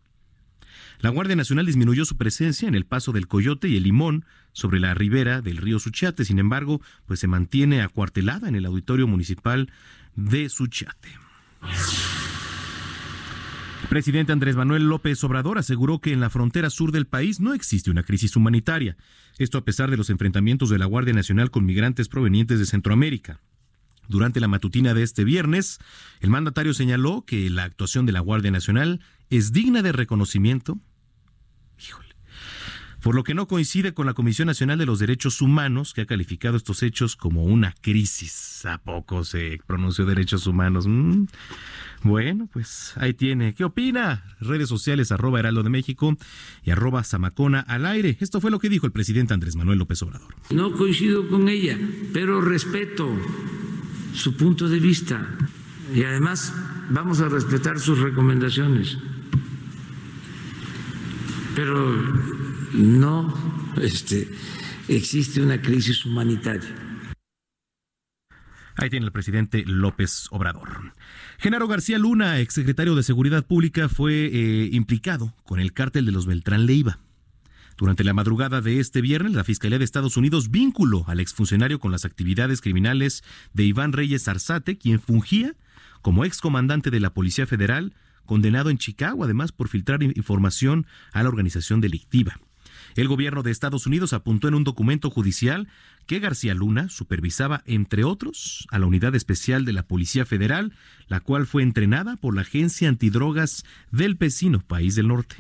La Guardia Nacional disminuyó su presencia en el paso del Coyote y el Limón sobre la ribera del río Suchiate, sin embargo, pues se mantiene acuartelada en el auditorio municipal de Suchiate. Presidente Andrés Manuel López Obrador aseguró que en la frontera sur del país no existe una crisis humanitaria, esto a pesar de los enfrentamientos de la Guardia Nacional con migrantes provenientes de Centroamérica. Durante la matutina de este viernes, el mandatario señaló que la actuación de la Guardia Nacional es digna de reconocimiento, híjole, por lo que no coincide con la Comisión Nacional de los Derechos Humanos, que ha calificado estos hechos como una crisis. ¿A poco se pronunció derechos humanos? Mm. Bueno, pues ahí tiene. ¿Qué opina? Redes sociales arroba Heraldo de México y arroba Zamacona al aire. Esto fue lo que dijo el presidente Andrés Manuel López Obrador. No coincido con ella, pero respeto su punto de vista y además vamos a respetar sus recomendaciones. Pero no este, existe una crisis humanitaria. Ahí tiene el presidente López Obrador. Genaro García Luna, exsecretario de Seguridad Pública, fue eh, implicado con el cártel de los Beltrán Leiva. Durante la madrugada de este viernes, la Fiscalía de Estados Unidos vinculó al exfuncionario con las actividades criminales de Iván Reyes Arzate, quien fungía como excomandante de la Policía Federal, condenado en Chicago, además por filtrar información a la organización delictiva. El gobierno de Estados Unidos apuntó en un documento judicial que García Luna supervisaba, entre otros, a la Unidad Especial de la Policía Federal, la cual fue entrenada por la Agencia Antidrogas del vecino país del norte.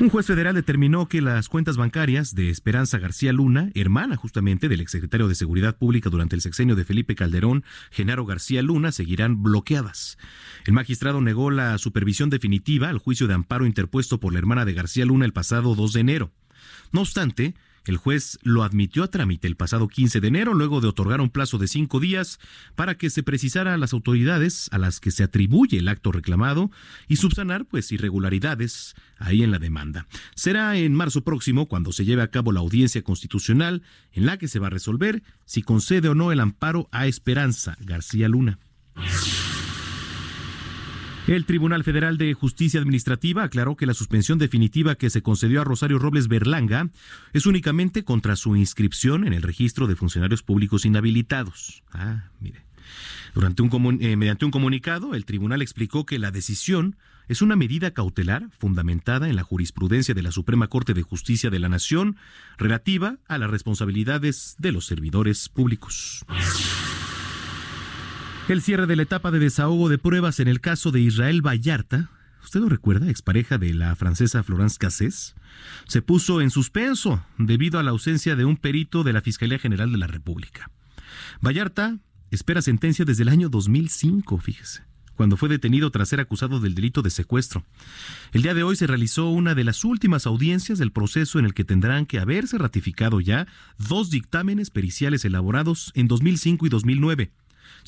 Un juez federal determinó que las cuentas bancarias de Esperanza García Luna, hermana justamente del exsecretario de Seguridad Pública durante el sexenio de Felipe Calderón, Genaro García Luna, seguirán bloqueadas. El magistrado negó la supervisión definitiva al juicio de amparo interpuesto por la hermana de García Luna el pasado 2 de enero. No obstante, el juez lo admitió a trámite el pasado 15 de enero, luego de otorgar un plazo de cinco días para que se precisara a las autoridades a las que se atribuye el acto reclamado y subsanar pues irregularidades ahí en la demanda. Será en marzo próximo cuando se lleve a cabo la audiencia constitucional en la que se va a resolver si concede o no el amparo a Esperanza García Luna. El Tribunal Federal de Justicia Administrativa aclaró que la suspensión definitiva que se concedió a Rosario Robles Berlanga es únicamente contra su inscripción en el registro de funcionarios públicos inhabilitados. Ah, mire. Durante un eh, mediante un comunicado, el tribunal explicó que la decisión es una medida cautelar fundamentada en la jurisprudencia de la Suprema Corte de Justicia de la Nación relativa a las responsabilidades de los servidores públicos. El cierre de la etapa de desahogo de pruebas en el caso de Israel Vallarta, ¿usted lo recuerda? Expareja de la francesa Florence Cassés, se puso en suspenso debido a la ausencia de un perito de la Fiscalía General de la República. Vallarta espera sentencia desde el año 2005, fíjese cuando fue detenido tras ser acusado del delito de secuestro. El día de hoy se realizó una de las últimas audiencias del proceso en el que tendrán que haberse ratificado ya dos dictámenes periciales elaborados en 2005 y 2009.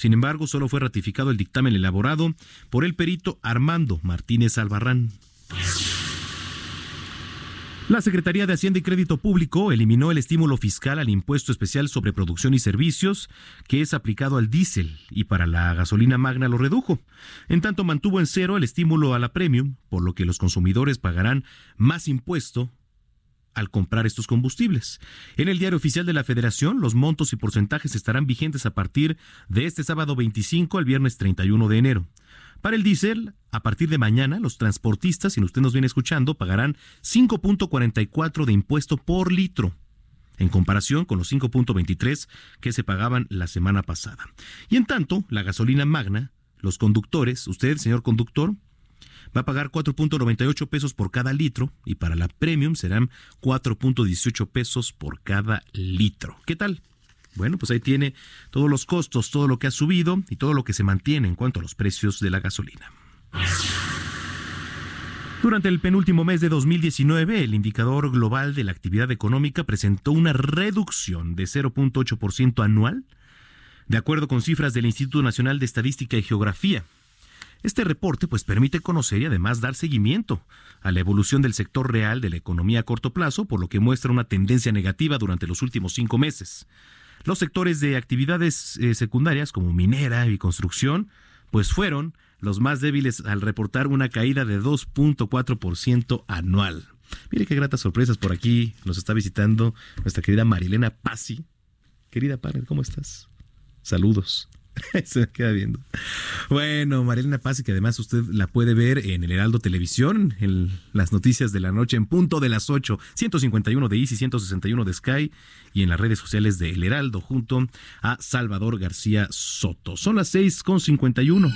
Sin embargo, solo fue ratificado el dictamen elaborado por el perito Armando Martínez Albarrán. La Secretaría de Hacienda y Crédito Público eliminó el estímulo fiscal al impuesto especial sobre producción y servicios que es aplicado al diésel y para la gasolina magna lo redujo. En tanto mantuvo en cero el estímulo a la premium, por lo que los consumidores pagarán más impuesto al comprar estos combustibles. En el diario oficial de la Federación, los montos y porcentajes estarán vigentes a partir de este sábado 25 al viernes 31 de enero. Para el diésel, a partir de mañana, los transportistas, si usted nos viene escuchando, pagarán 5.44 de impuesto por litro en comparación con los 5.23 que se pagaban la semana pasada. Y en tanto, la gasolina magna, los conductores, usted, señor conductor, va a pagar 4.98 pesos por cada litro y para la premium serán 4.18 pesos por cada litro. ¿Qué tal? Bueno, pues ahí tiene todos los costos, todo lo que ha subido y todo lo que se mantiene en cuanto a los precios de la gasolina. Durante el penúltimo mes de 2019, el indicador global de la actividad económica presentó una reducción de 0.8% anual, de acuerdo con cifras del Instituto Nacional de Estadística y Geografía. Este reporte pues permite conocer y además dar seguimiento a la evolución del sector real de la economía a corto plazo, por lo que muestra una tendencia negativa durante los últimos cinco meses. Los sectores de actividades eh, secundarias como minera y construcción pues fueron los más débiles al reportar una caída de 2.4% anual. Mire qué gratas sorpresas por aquí nos está visitando nuestra querida Marilena Pasi. Querida padre, ¿cómo estás? Saludos. [laughs] Se me queda viendo. Bueno, Marilena Paz, que además usted la puede ver en el Heraldo Televisión, en las noticias de la noche, en punto de las 8, 151 de Easy, 161 de Sky y en las redes sociales de El Heraldo, junto a Salvador García Soto. Son las 6 con 51.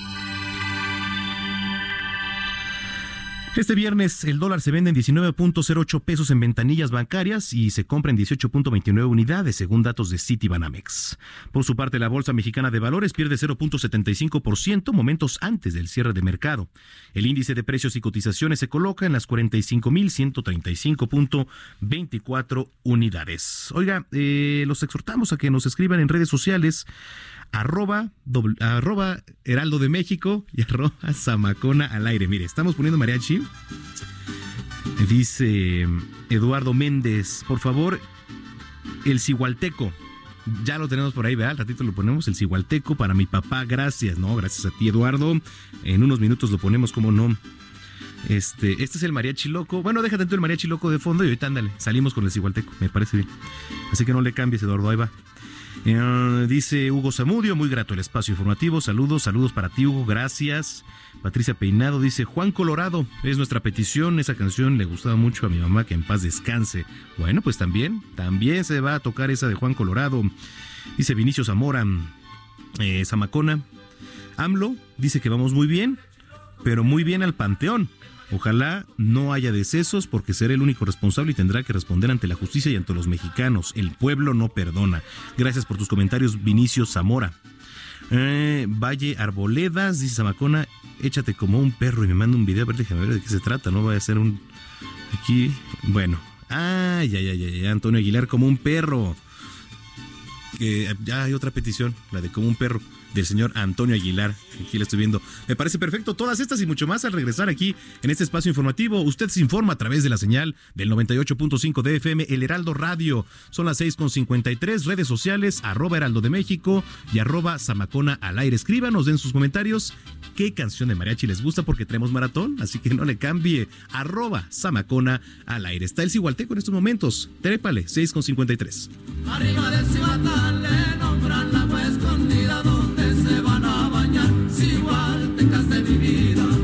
Este viernes el dólar se vende en 19.08 pesos en ventanillas bancarias y se compra en 18.29 unidades, según datos de Citibanamex. Por su parte, la Bolsa Mexicana de Valores pierde 0.75% momentos antes del cierre de mercado. El índice de precios y cotizaciones se coloca en las 45.135.24 unidades. Oiga, eh, los exhortamos a que nos escriban en redes sociales arroba, arroba Heraldo de México y [laughs] arroba Zamacona al aire. Mire, estamos poniendo mariachi. Dice Eduardo Méndez, por favor, el cigualteco. Ya lo tenemos por ahí, ¿verdad? Al ratito lo ponemos, el cigualteco para mi papá, gracias, ¿no? Gracias a ti, Eduardo. En unos minutos lo ponemos, como no. Este, este es el mariachi loco. Bueno, déjate tú el mariachi loco de fondo y ahorita ándale, salimos con el cigualteco, me parece bien. Así que no le cambies, Eduardo, ahí va. Eh, dice Hugo Zamudio, muy grato el espacio informativo. Saludos, saludos para ti, Hugo, gracias. Patricia Peinado dice, Juan Colorado, es nuestra petición. Esa canción le gustaba mucho a mi mamá, que en paz descanse. Bueno, pues también, también se va a tocar esa de Juan Colorado. Dice Vinicio Zamora, eh, Zamacona. AMLO dice que vamos muy bien, pero muy bien al panteón. Ojalá no haya decesos porque será el único responsable y tendrá que responder ante la justicia y ante los mexicanos. El pueblo no perdona. Gracias por tus comentarios, Vinicio Zamora. Eh, Valle Arboledas, dice Zamacona, échate como un perro y me manda un video, a ver, déjame ver de qué se trata, no voy a hacer un... Aquí, bueno. Ah, ya, ya, ya, ya, Antonio Aguilar como un perro. Ya hay otra petición, la de como un perro del señor Antonio Aguilar. Aquí la estoy viendo. Me parece perfecto. Todas estas y mucho más al regresar aquí en este espacio informativo. Usted se informa a través de la señal del 98.5 de FM, El Heraldo Radio. Son las 6.53. Redes sociales, arroba Heraldo de México y arroba Zamacona al aire. Escríbanos, den sus comentarios. ¿Qué canción de mariachi les gusta? Porque traemos maratón, así que no le cambie. Arroba Zamacona al aire. Está el Cigualteco en estos momentos. Trépale, 6.53. Arriba del le nombran la escondida si igual te de mi vida.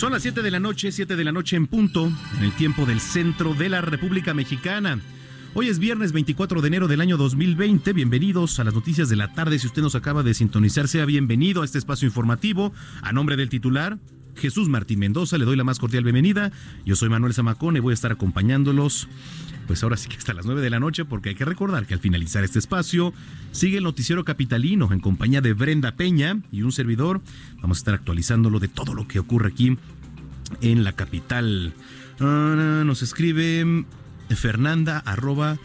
Son las 7 de la noche, 7 de la noche en punto, en el tiempo del centro de la República Mexicana. Hoy es viernes 24 de enero del año 2020. Bienvenidos a las noticias de la tarde. Si usted nos acaba de sintonizar, sea bienvenido a este espacio informativo. A nombre del titular, Jesús Martín Mendoza, le doy la más cordial bienvenida. Yo soy Manuel Zamacón y voy a estar acompañándolos, pues ahora sí que hasta las 9 de la noche, porque hay que recordar que al finalizar este espacio sigue el noticiero capitalino en compañía de Brenda Peña y un servidor. Vamos a estar actualizándolo de todo lo que ocurre aquí en la capital. Ah, nos escribe Fernanda arroba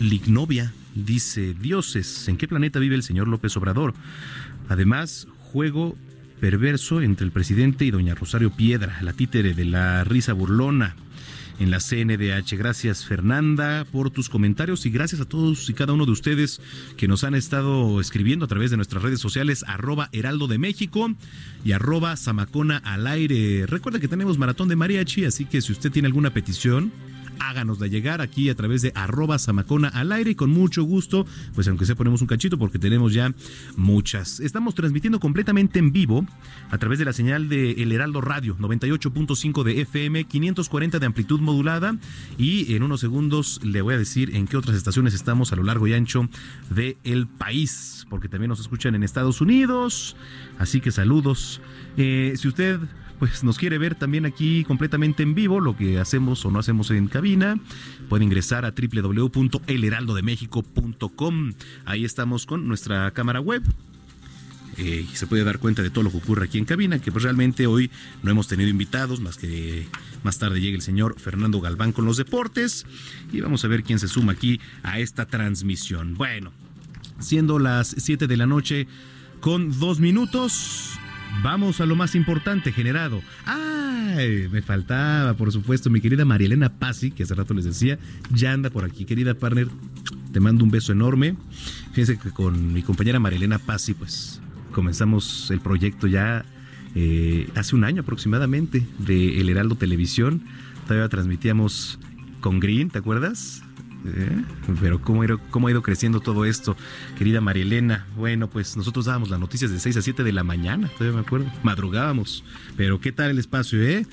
Lignovia. Dice, dioses, ¿en qué planeta vive el señor López Obrador? Además, juego perverso entre el presidente y doña Rosario Piedra, la títere de la risa burlona en la CNDH. Gracias Fernanda por tus comentarios y gracias a todos y cada uno de ustedes que nos han estado escribiendo a través de nuestras redes sociales arroba Heraldo de México y arroba Zamacona al aire. Recuerda que tenemos maratón de mariachi, así que si usted tiene alguna petición, háganosla llegar aquí a través de arroba Samacona al aire y con mucho gusto, pues aunque sea ponemos un cachito porque tenemos ya muchas. Estamos transmitiendo completamente en vivo a través de la señal de El Heraldo Radio 98.5 de FM, 540 de amplitud modulada y en unos segundos le voy a decir en qué otras estaciones estamos a lo largo y ancho del el país, porque también nos escuchan en Estados Unidos, así que saludos. Eh, si usted pues nos quiere ver también aquí completamente en vivo, lo que hacemos o no hacemos en cabina, puede ingresar a www.elheraldodemexico.com. Ahí estamos con nuestra cámara web. Eh, y se puede dar cuenta de todo lo que ocurre aquí en cabina, que pues realmente hoy no hemos tenido invitados, más que más tarde llegue el señor Fernando Galván con los deportes y vamos a ver quién se suma aquí a esta transmisión. Bueno, siendo las 7 de la noche con dos minutos, Vamos a lo más importante generado. ¡Ay! Me faltaba, por supuesto, mi querida Marielena Pasi, que hace rato les decía, ya anda por aquí. Querida partner, te mando un beso enorme. Fíjense que con mi compañera Marielena Pasi, pues comenzamos el proyecto ya eh, hace un año aproximadamente de El Heraldo Televisión. Todavía transmitíamos con Green, ¿te acuerdas? ¿Eh? Pero ¿cómo cómo ha ido creciendo todo esto, querida Marielena. Bueno, pues nosotros dábamos las noticias de 6 a 7 de la mañana, todavía me acuerdo. Madrugábamos. Pero ¿qué tal el espacio, eh?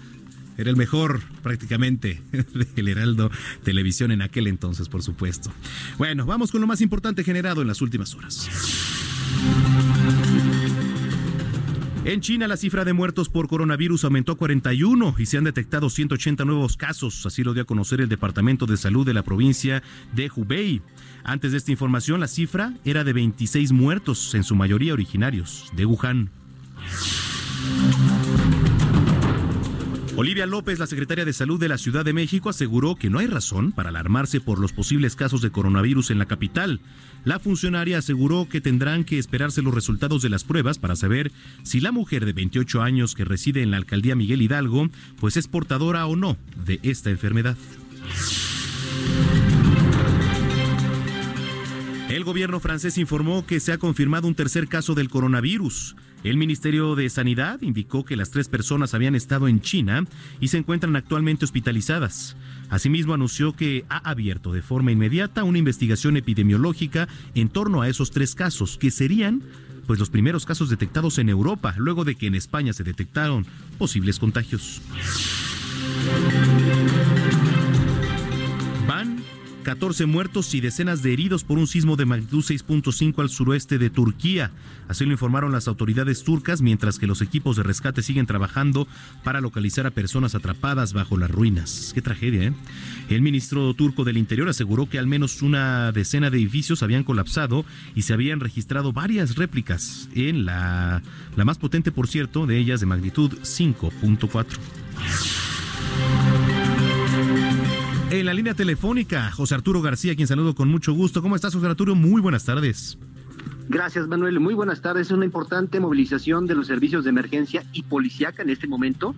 Era el mejor prácticamente [laughs] del Heraldo Televisión en aquel entonces, por supuesto. Bueno, vamos con lo más importante generado en las últimas horas. En China, la cifra de muertos por coronavirus aumentó a 41 y se han detectado 180 nuevos casos, así lo dio a conocer el Departamento de Salud de la provincia de Hubei. Antes de esta información, la cifra era de 26 muertos, en su mayoría originarios de Wuhan. Olivia López, la secretaria de Salud de la Ciudad de México, aseguró que no hay razón para alarmarse por los posibles casos de coronavirus en la capital. La funcionaria aseguró que tendrán que esperarse los resultados de las pruebas para saber si la mujer de 28 años que reside en la alcaldía Miguel Hidalgo, pues es portadora o no de esta enfermedad. El gobierno francés informó que se ha confirmado un tercer caso del coronavirus. El Ministerio de Sanidad indicó que las tres personas habían estado en China y se encuentran actualmente hospitalizadas. Asimismo, anunció que ha abierto de forma inmediata una investigación epidemiológica en torno a esos tres casos, que serían pues los primeros casos detectados en Europa, luego de que en España se detectaron posibles contagios. 14 muertos y decenas de heridos por un sismo de magnitud 6.5 al suroeste de Turquía. Así lo informaron las autoridades turcas, mientras que los equipos de rescate siguen trabajando para localizar a personas atrapadas bajo las ruinas. Qué tragedia, ¿eh? El ministro turco del Interior aseguró que al menos una decena de edificios habían colapsado y se habían registrado varias réplicas en la, la más potente, por cierto, de ellas de magnitud 5.4. En la línea telefónica, José Arturo García, quien saludo con mucho gusto. ¿Cómo estás, José Arturo? Muy buenas tardes. Gracias, Manuel. Muy buenas tardes. Es una importante movilización de los servicios de emergencia y policíaca en este momento.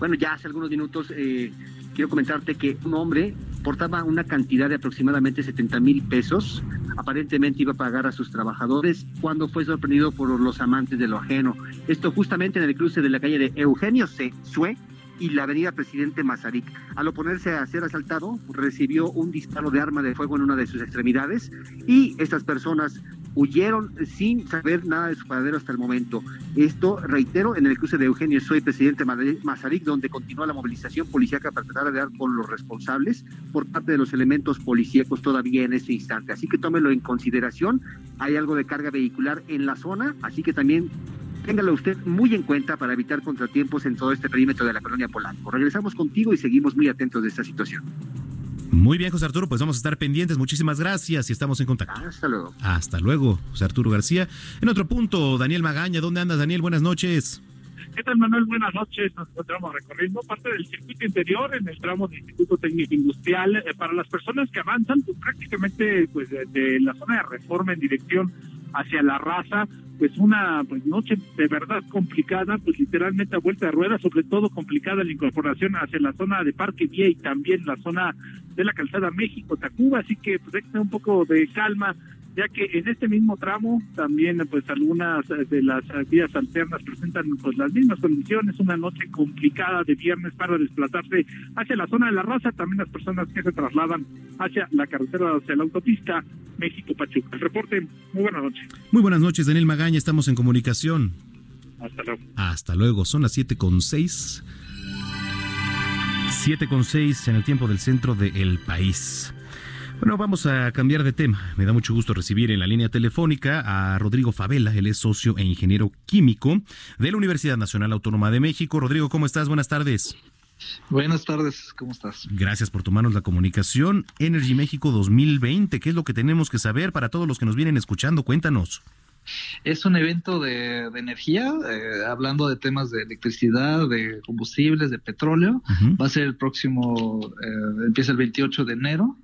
Bueno, ya hace algunos minutos eh, quiero comentarte que un hombre portaba una cantidad de aproximadamente 70 mil pesos. Aparentemente iba a pagar a sus trabajadores cuando fue sorprendido por los amantes de lo ajeno. Esto justamente en el cruce de la calle de Eugenio C. Sue y la avenida Presidente Mazarik. Al oponerse a ser asaltado, recibió un disparo de arma de fuego en una de sus extremidades y estas personas huyeron sin saber nada de su paradero hasta el momento. Esto, reitero, en el cruce de Eugenio Soy, presidente Mazarik, donde continúa la movilización policíaca para tratar de dar con los responsables por parte de los elementos policíacos todavía en este instante. Así que tómelo en consideración. Hay algo de carga vehicular en la zona, así que también téngalo usted muy en cuenta para evitar contratiempos en todo este perímetro de la colonia Polanco. Regresamos contigo y seguimos muy atentos de esta situación. Muy bien, José Arturo, pues vamos a estar pendientes. Muchísimas gracias y estamos en contacto. Hasta luego. Hasta luego, José Arturo García. En otro punto, Daniel Magaña, ¿dónde andas, Daniel? Buenas noches. ¿Qué tal, Manuel? Buenas noches. Nos encontramos recorriendo parte del circuito interior en el tramo del Instituto Técnico Industrial. Eh, para las personas que avanzan, pues prácticamente pues de, la zona de reforma en dirección hacia la raza, pues una pues, noche de verdad complicada, pues literalmente a vuelta de ruedas, sobre todo complicada la incorporación hacia la zona de Parque Vía y también la zona de la calzada México-Tacuba, así que pues hay un poco de calma ya que en este mismo tramo también pues algunas de las vías alternas presentan pues las mismas condiciones, una noche complicada de viernes para desplazarse hacia la zona de la raza, también las personas que se trasladan hacia la carretera, hacia la autopista México-Pachuca. El reporte, muy buenas noches. Muy buenas noches, Daniel Magaña, estamos en comunicación. Hasta luego. Hasta luego, son las siete con seis. Siete con seis en el tiempo del centro del país. Bueno, vamos a cambiar de tema. Me da mucho gusto recibir en la línea telefónica a Rodrigo Favela, él es socio e ingeniero químico de la Universidad Nacional Autónoma de México. Rodrigo, ¿cómo estás? Buenas tardes. Buenas tardes, ¿cómo estás? Gracias por tomarnos la comunicación. Energy México 2020, ¿qué es lo que tenemos que saber para todos los que nos vienen escuchando? Cuéntanos. Es un evento de, energía, eh, hablando de temas de electricidad, de combustibles, de petróleo. Va a ser el próximo, eh, empieza el 28 de enero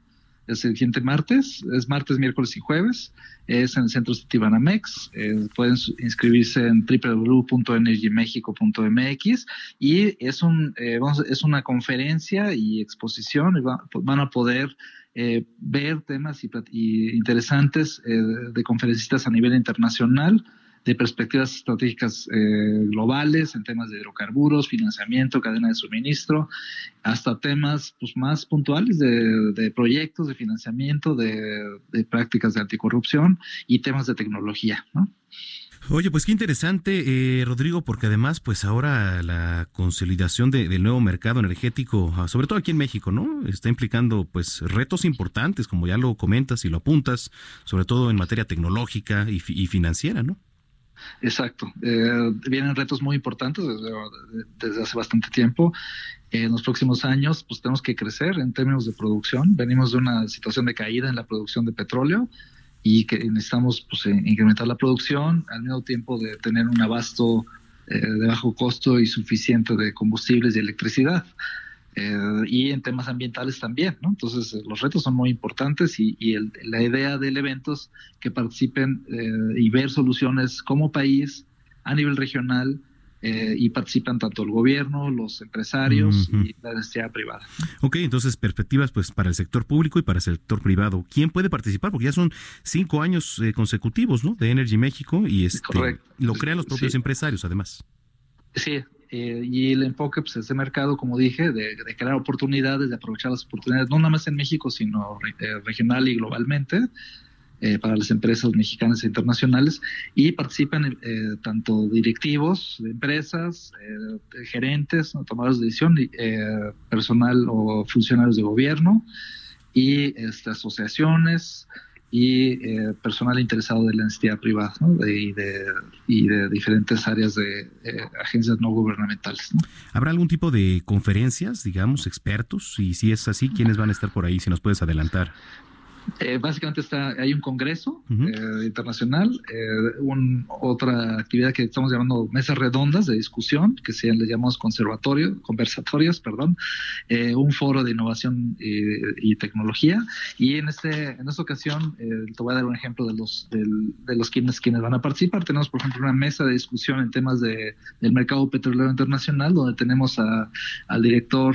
el siguiente martes, es martes, miércoles y jueves, es en el centro Citibanamex, eh, pueden inscribirse en www.energymexico.mx y es, un, eh, es una conferencia y exposición, y van a poder eh, ver temas y, interesantes de conferencistas a nivel internacional, de perspectivas estratégicas eh, globales en temas de hidrocarburos, financiamiento, cadena de suministro, hasta temas pues, más puntuales de, proyectos, de financiamiento, de, prácticas de anticorrupción y temas de tecnología. Oye, pues qué interesante, eh, Rodrigo, porque además, pues ahora la consolidación del nuevo mercado energético, ah, sobre todo aquí en México, ¿no? Está implicando, pues, retos importantes, como ya lo comentas y lo apuntas, sobre todo en materia tecnológica y financiera, ¿no? Exacto. Eh, vienen retos muy importantes desde, hace bastante tiempo. En los próximos años, pues tenemos que crecer en términos de producción. Venimos de una situación de caída en la producción de petróleo y que necesitamos pues, eh, incrementar la producción al mismo tiempo de tener un abasto eh, de bajo costo y suficiente de combustibles y electricidad. Eh, y en temas ambientales también, ¿no? Entonces, eh, los retos son muy importantes y, la idea del evento es que participen eh, y ver soluciones como país a nivel regional y participan tanto el gobierno, los empresarios y la necesidad privada. Ok, entonces perspectivas pues para el sector público y para el sector privado. ¿Quién puede participar? Porque ya son cinco años consecutivos, ¿no? De Energy México y este, lo crean los propios empresarios, además. Sí, eh, y el enfoque pues, es de mercado, como dije, de, crear oportunidades, de aprovechar las oportunidades, no nada más en México, sino eh, regional y globalmente, eh, para las empresas mexicanas e internacionales, y participan tanto directivos de empresas, gerentes, tomadores de decisión, personal o funcionarios de gobierno, y este, asociaciones, y eh, personal interesado de la entidad privada y, de, y de diferentes áreas de eh, agencias no gubernamentales. ¿Habrá algún tipo de conferencias, digamos, expertos? Y si es así, ¿quiénes van a estar por ahí? Si nos puedes adelantar. Eh, básicamente está, hay un congreso eh, internacional, eh, un, otra actividad que estamos llamando mesas redondas de discusión, que se le llamamos conservatorio, conversatorios, perdón, un foro de innovación y, tecnología. Y en este, en esta ocasión, te voy a dar un ejemplo de los, de los quienes, quienes van a participar. Tenemos, por ejemplo, una mesa de discusión en temas de, del mercado petrolero internacional, donde tenemos a, al director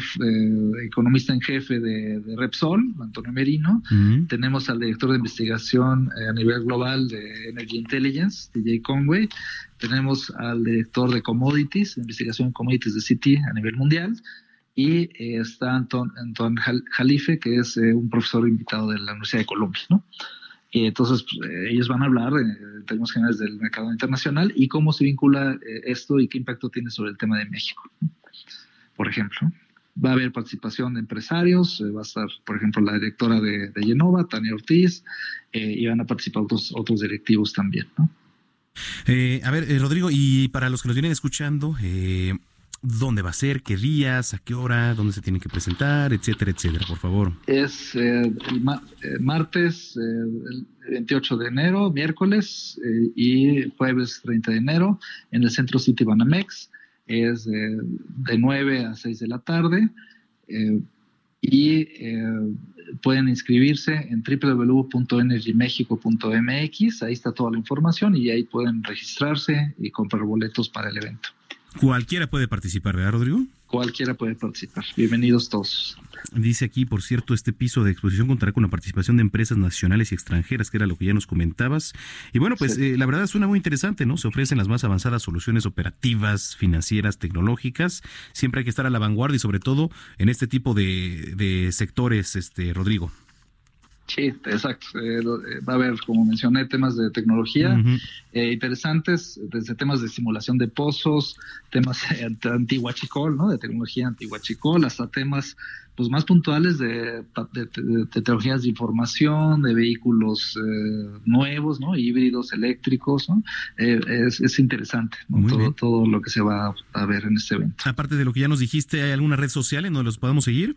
economista en jefe de, Repsol, Antonio Merino. Tenemos al director de investigación eh, a nivel global de Energy Intelligence, DJ Conway. Tenemos al director de Commodities, investigación en Commodities de Citi a nivel mundial. Y eh, está Anton, Anton Jalife, que es eh, un profesor invitado de la Universidad de Colombia. ¿no? Y entonces, pues, ellos van a hablar en términos generales del mercado internacional y cómo se vincula esto y qué impacto tiene sobre el tema de México, por ejemplo. Va a haber participación de empresarios, eh, va a estar, por ejemplo, la directora de, de Genova, Tania Ortiz, eh, y van a participar otros, otros directivos también. ¿no? Eh, a ver, Rodrigo, y para los que nos vienen escuchando, ¿dónde va a ser? ¿Qué días? ¿A qué hora? ¿Dónde se tienen que presentar? Etcétera, etcétera, por favor. Es martes el 28 de enero, miércoles y jueves 30 de enero en el Centro City Banamex es de, de 9 a 6 de la tarde eh, y eh, pueden inscribirse en www.energymexico.mx, ahí está toda la información y ahí pueden registrarse y comprar boletos para el evento. Cualquiera puede participar, ¿verdad, Rodrigo? Cualquiera puede participar. Bienvenidos todos. Dice aquí, por cierto, este piso de exposición contará con la participación de empresas nacionales y extranjeras, que era lo que ya nos comentabas. Y bueno, pues eh, la verdad suena muy interesante, ¿no? Se ofrecen las más avanzadas soluciones operativas, financieras, tecnológicas. Siempre hay que estar a la vanguardia y sobre todo en este tipo de, de sectores, este Rodrigo. Sí, exacto. Eh, eh, va a haber, como mencioné, temas de tecnología eh, interesantes, desde temas de simulación de pozos, temas [laughs] anti-huachicol, ¿no? De tecnología anti-huachicol, hasta temas pues más puntuales de, tecnologías de información, de vehículos nuevos, ¿no? Híbridos, eléctricos, ¿no? es, interesante, todo, todo lo que se va a ver en este evento. Aparte de lo que ya nos dijiste, ¿hay alguna red social en donde los podamos seguir?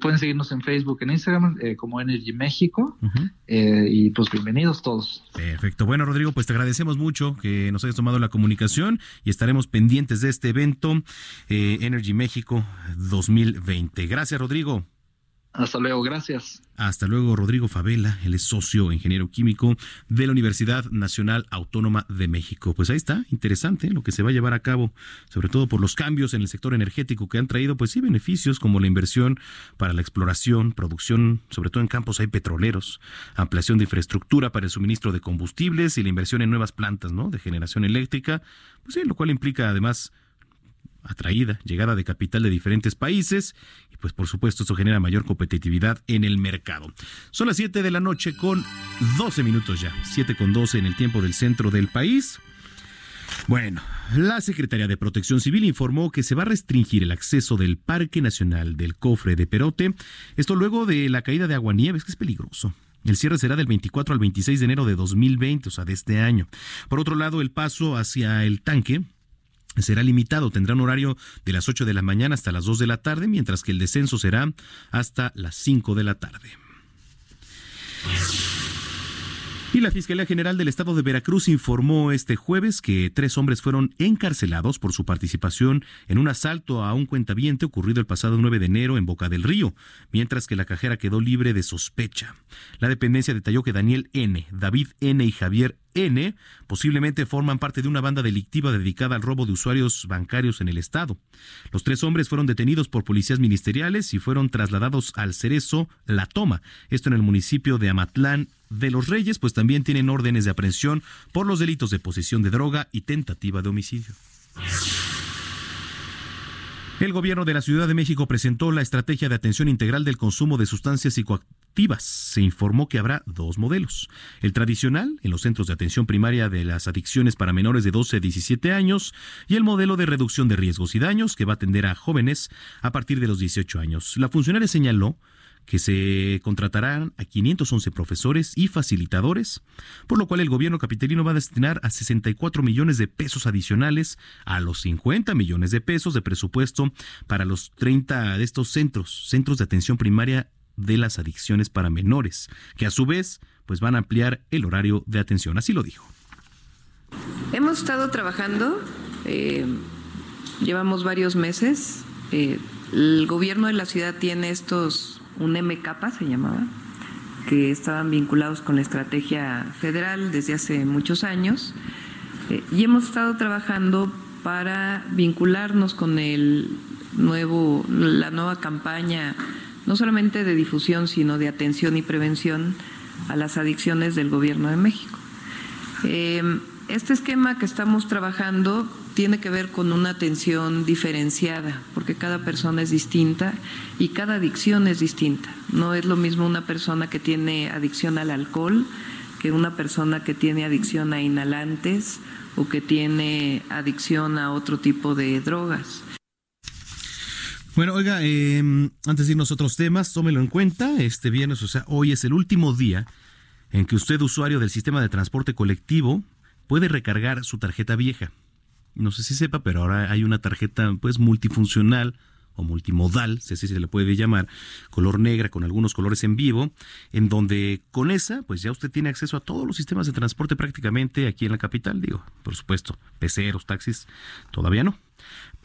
Pueden seguirnos en Facebook, en Instagram eh, como Energy México eh, y pues bienvenidos todos. Perfecto. Bueno, Rodrigo, pues te agradecemos mucho que nos hayas tomado la comunicación y estaremos pendientes de este evento eh, Energy México 2020. Gracias, Rodrigo. Hasta luego, gracias. Hasta luego, Rodrigo Favela, él es socio ingeniero químico de la Universidad Nacional Autónoma de México. Pues ahí está, interesante lo que se va a llevar a cabo, sobre todo por los cambios en el sector energético que han traído, pues sí, beneficios como la inversión para la exploración, producción, sobre todo en campos hay petroleros, ampliación de infraestructura para el suministro de combustibles y la inversión en nuevas plantas, ¿no? De generación eléctrica, pues sí, lo cual implica además atraída, llegada de capital de diferentes países pues por supuesto eso genera mayor competitividad en el mercado. Son las 7 de la noche con 12 minutos ya, 7 con 12 en el tiempo del centro del país. Bueno, la Secretaría de Protección Civil informó que se va a restringir el acceso del Parque Nacional del Cofre de Perote, esto luego de la caída de aguanieves, que es peligroso. El cierre será del 24 al 26 de enero de 2020, o sea, de este año. Por otro lado, el paso hacia el tanque será limitado, tendrá un horario de las 8 de la mañana hasta las 2 de la tarde, mientras que el descenso será hasta las 5 de la tarde. Y la Fiscalía General del Estado de Veracruz informó este jueves que tres hombres fueron encarcelados por su participación en un asalto a un cuentaviente ocurrido el pasado 9 de enero en Boca del Río, mientras que la cajera quedó libre de sospecha. La dependencia detalló que Daniel N., David N. y Javier N posiblemente forman parte de una banda delictiva dedicada al robo de usuarios bancarios en el estado. Los tres hombres fueron detenidos por policías ministeriales y fueron trasladados al Cerezo La Toma, esto en el municipio de Amatlán de los Reyes, pues también tienen órdenes de aprehensión por los delitos de posesión de droga y tentativa de homicidio. El gobierno de la Ciudad de México presentó la estrategia de atención integral del consumo de sustancias Se informó que habrá dos modelos. El tradicional, en los centros de atención primaria de las adicciones para menores de 12 a 17 años, y el modelo de reducción de riesgos y daños que va a atender a jóvenes a partir de los 18 años. La funcionaria señaló que se contratarán a 511 profesores y facilitadores, por lo cual el gobierno capitalino va a destinar a 64 millones de pesos adicionales a los 50 millones de pesos de presupuesto para los 30 de estos centros, centros de atención primaria de las adicciones para menores, que a su vez pues van a ampliar el horario de atención. Así lo dijo. Hemos estado trabajando, eh, llevamos varios meses. Eh, el gobierno de la ciudad tiene estos, un MK se llamaba, que estaban vinculados con la estrategia federal desde hace muchos años. Eh, y hemos estado trabajando para vincularnos con el nuevo, la nueva campaña, no solamente de difusión, sino de atención y prevención a las adicciones del Gobierno de México. Eh, este esquema que estamos trabajando tiene que ver con una atención diferenciada, porque cada persona es distinta y cada adicción es distinta. No es lo mismo una persona que tiene adicción al alcohol que una persona que tiene adicción a inhalantes o que tiene adicción a otro tipo de drogas. Bueno, oiga, em, antes de irnos a otros temas, tómelo en cuenta, este viernes, o sea, hoy es el último día en que usted, usuario del sistema de transporte colectivo, puede recargar su tarjeta vieja. No sé si sepa, pero ahora hay una tarjeta pues multifuncional o multimodal, si así se le puede llamar, color negra con algunos colores en vivo, en donde con esa, pues ya usted tiene acceso a todos los sistemas de transporte prácticamente aquí en la capital, digo, por supuesto, peceros, taxis, todavía no.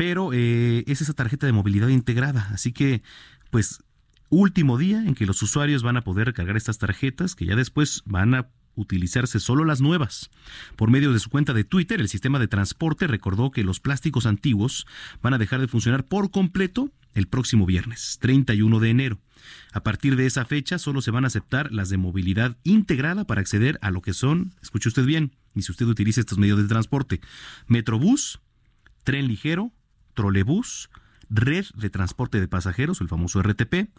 Pero eh, es esa tarjeta de movilidad integrada, así que, pues, último día en que los usuarios van a poder recargar estas tarjetas, que ya después van a utilizarse solo las nuevas. Por medio de su cuenta de Twitter, el sistema de transporte recordó que los plásticos antiguos van a dejar de funcionar por completo el próximo viernes, 31 de enero. A partir de esa fecha solo se van a aceptar las de movilidad integrada para acceder a lo que son, escuche usted bien, y si usted utiliza estos medios de transporte, Metrobús, tren ligero, trolebús, red de transporte de pasajeros, el famoso RTP,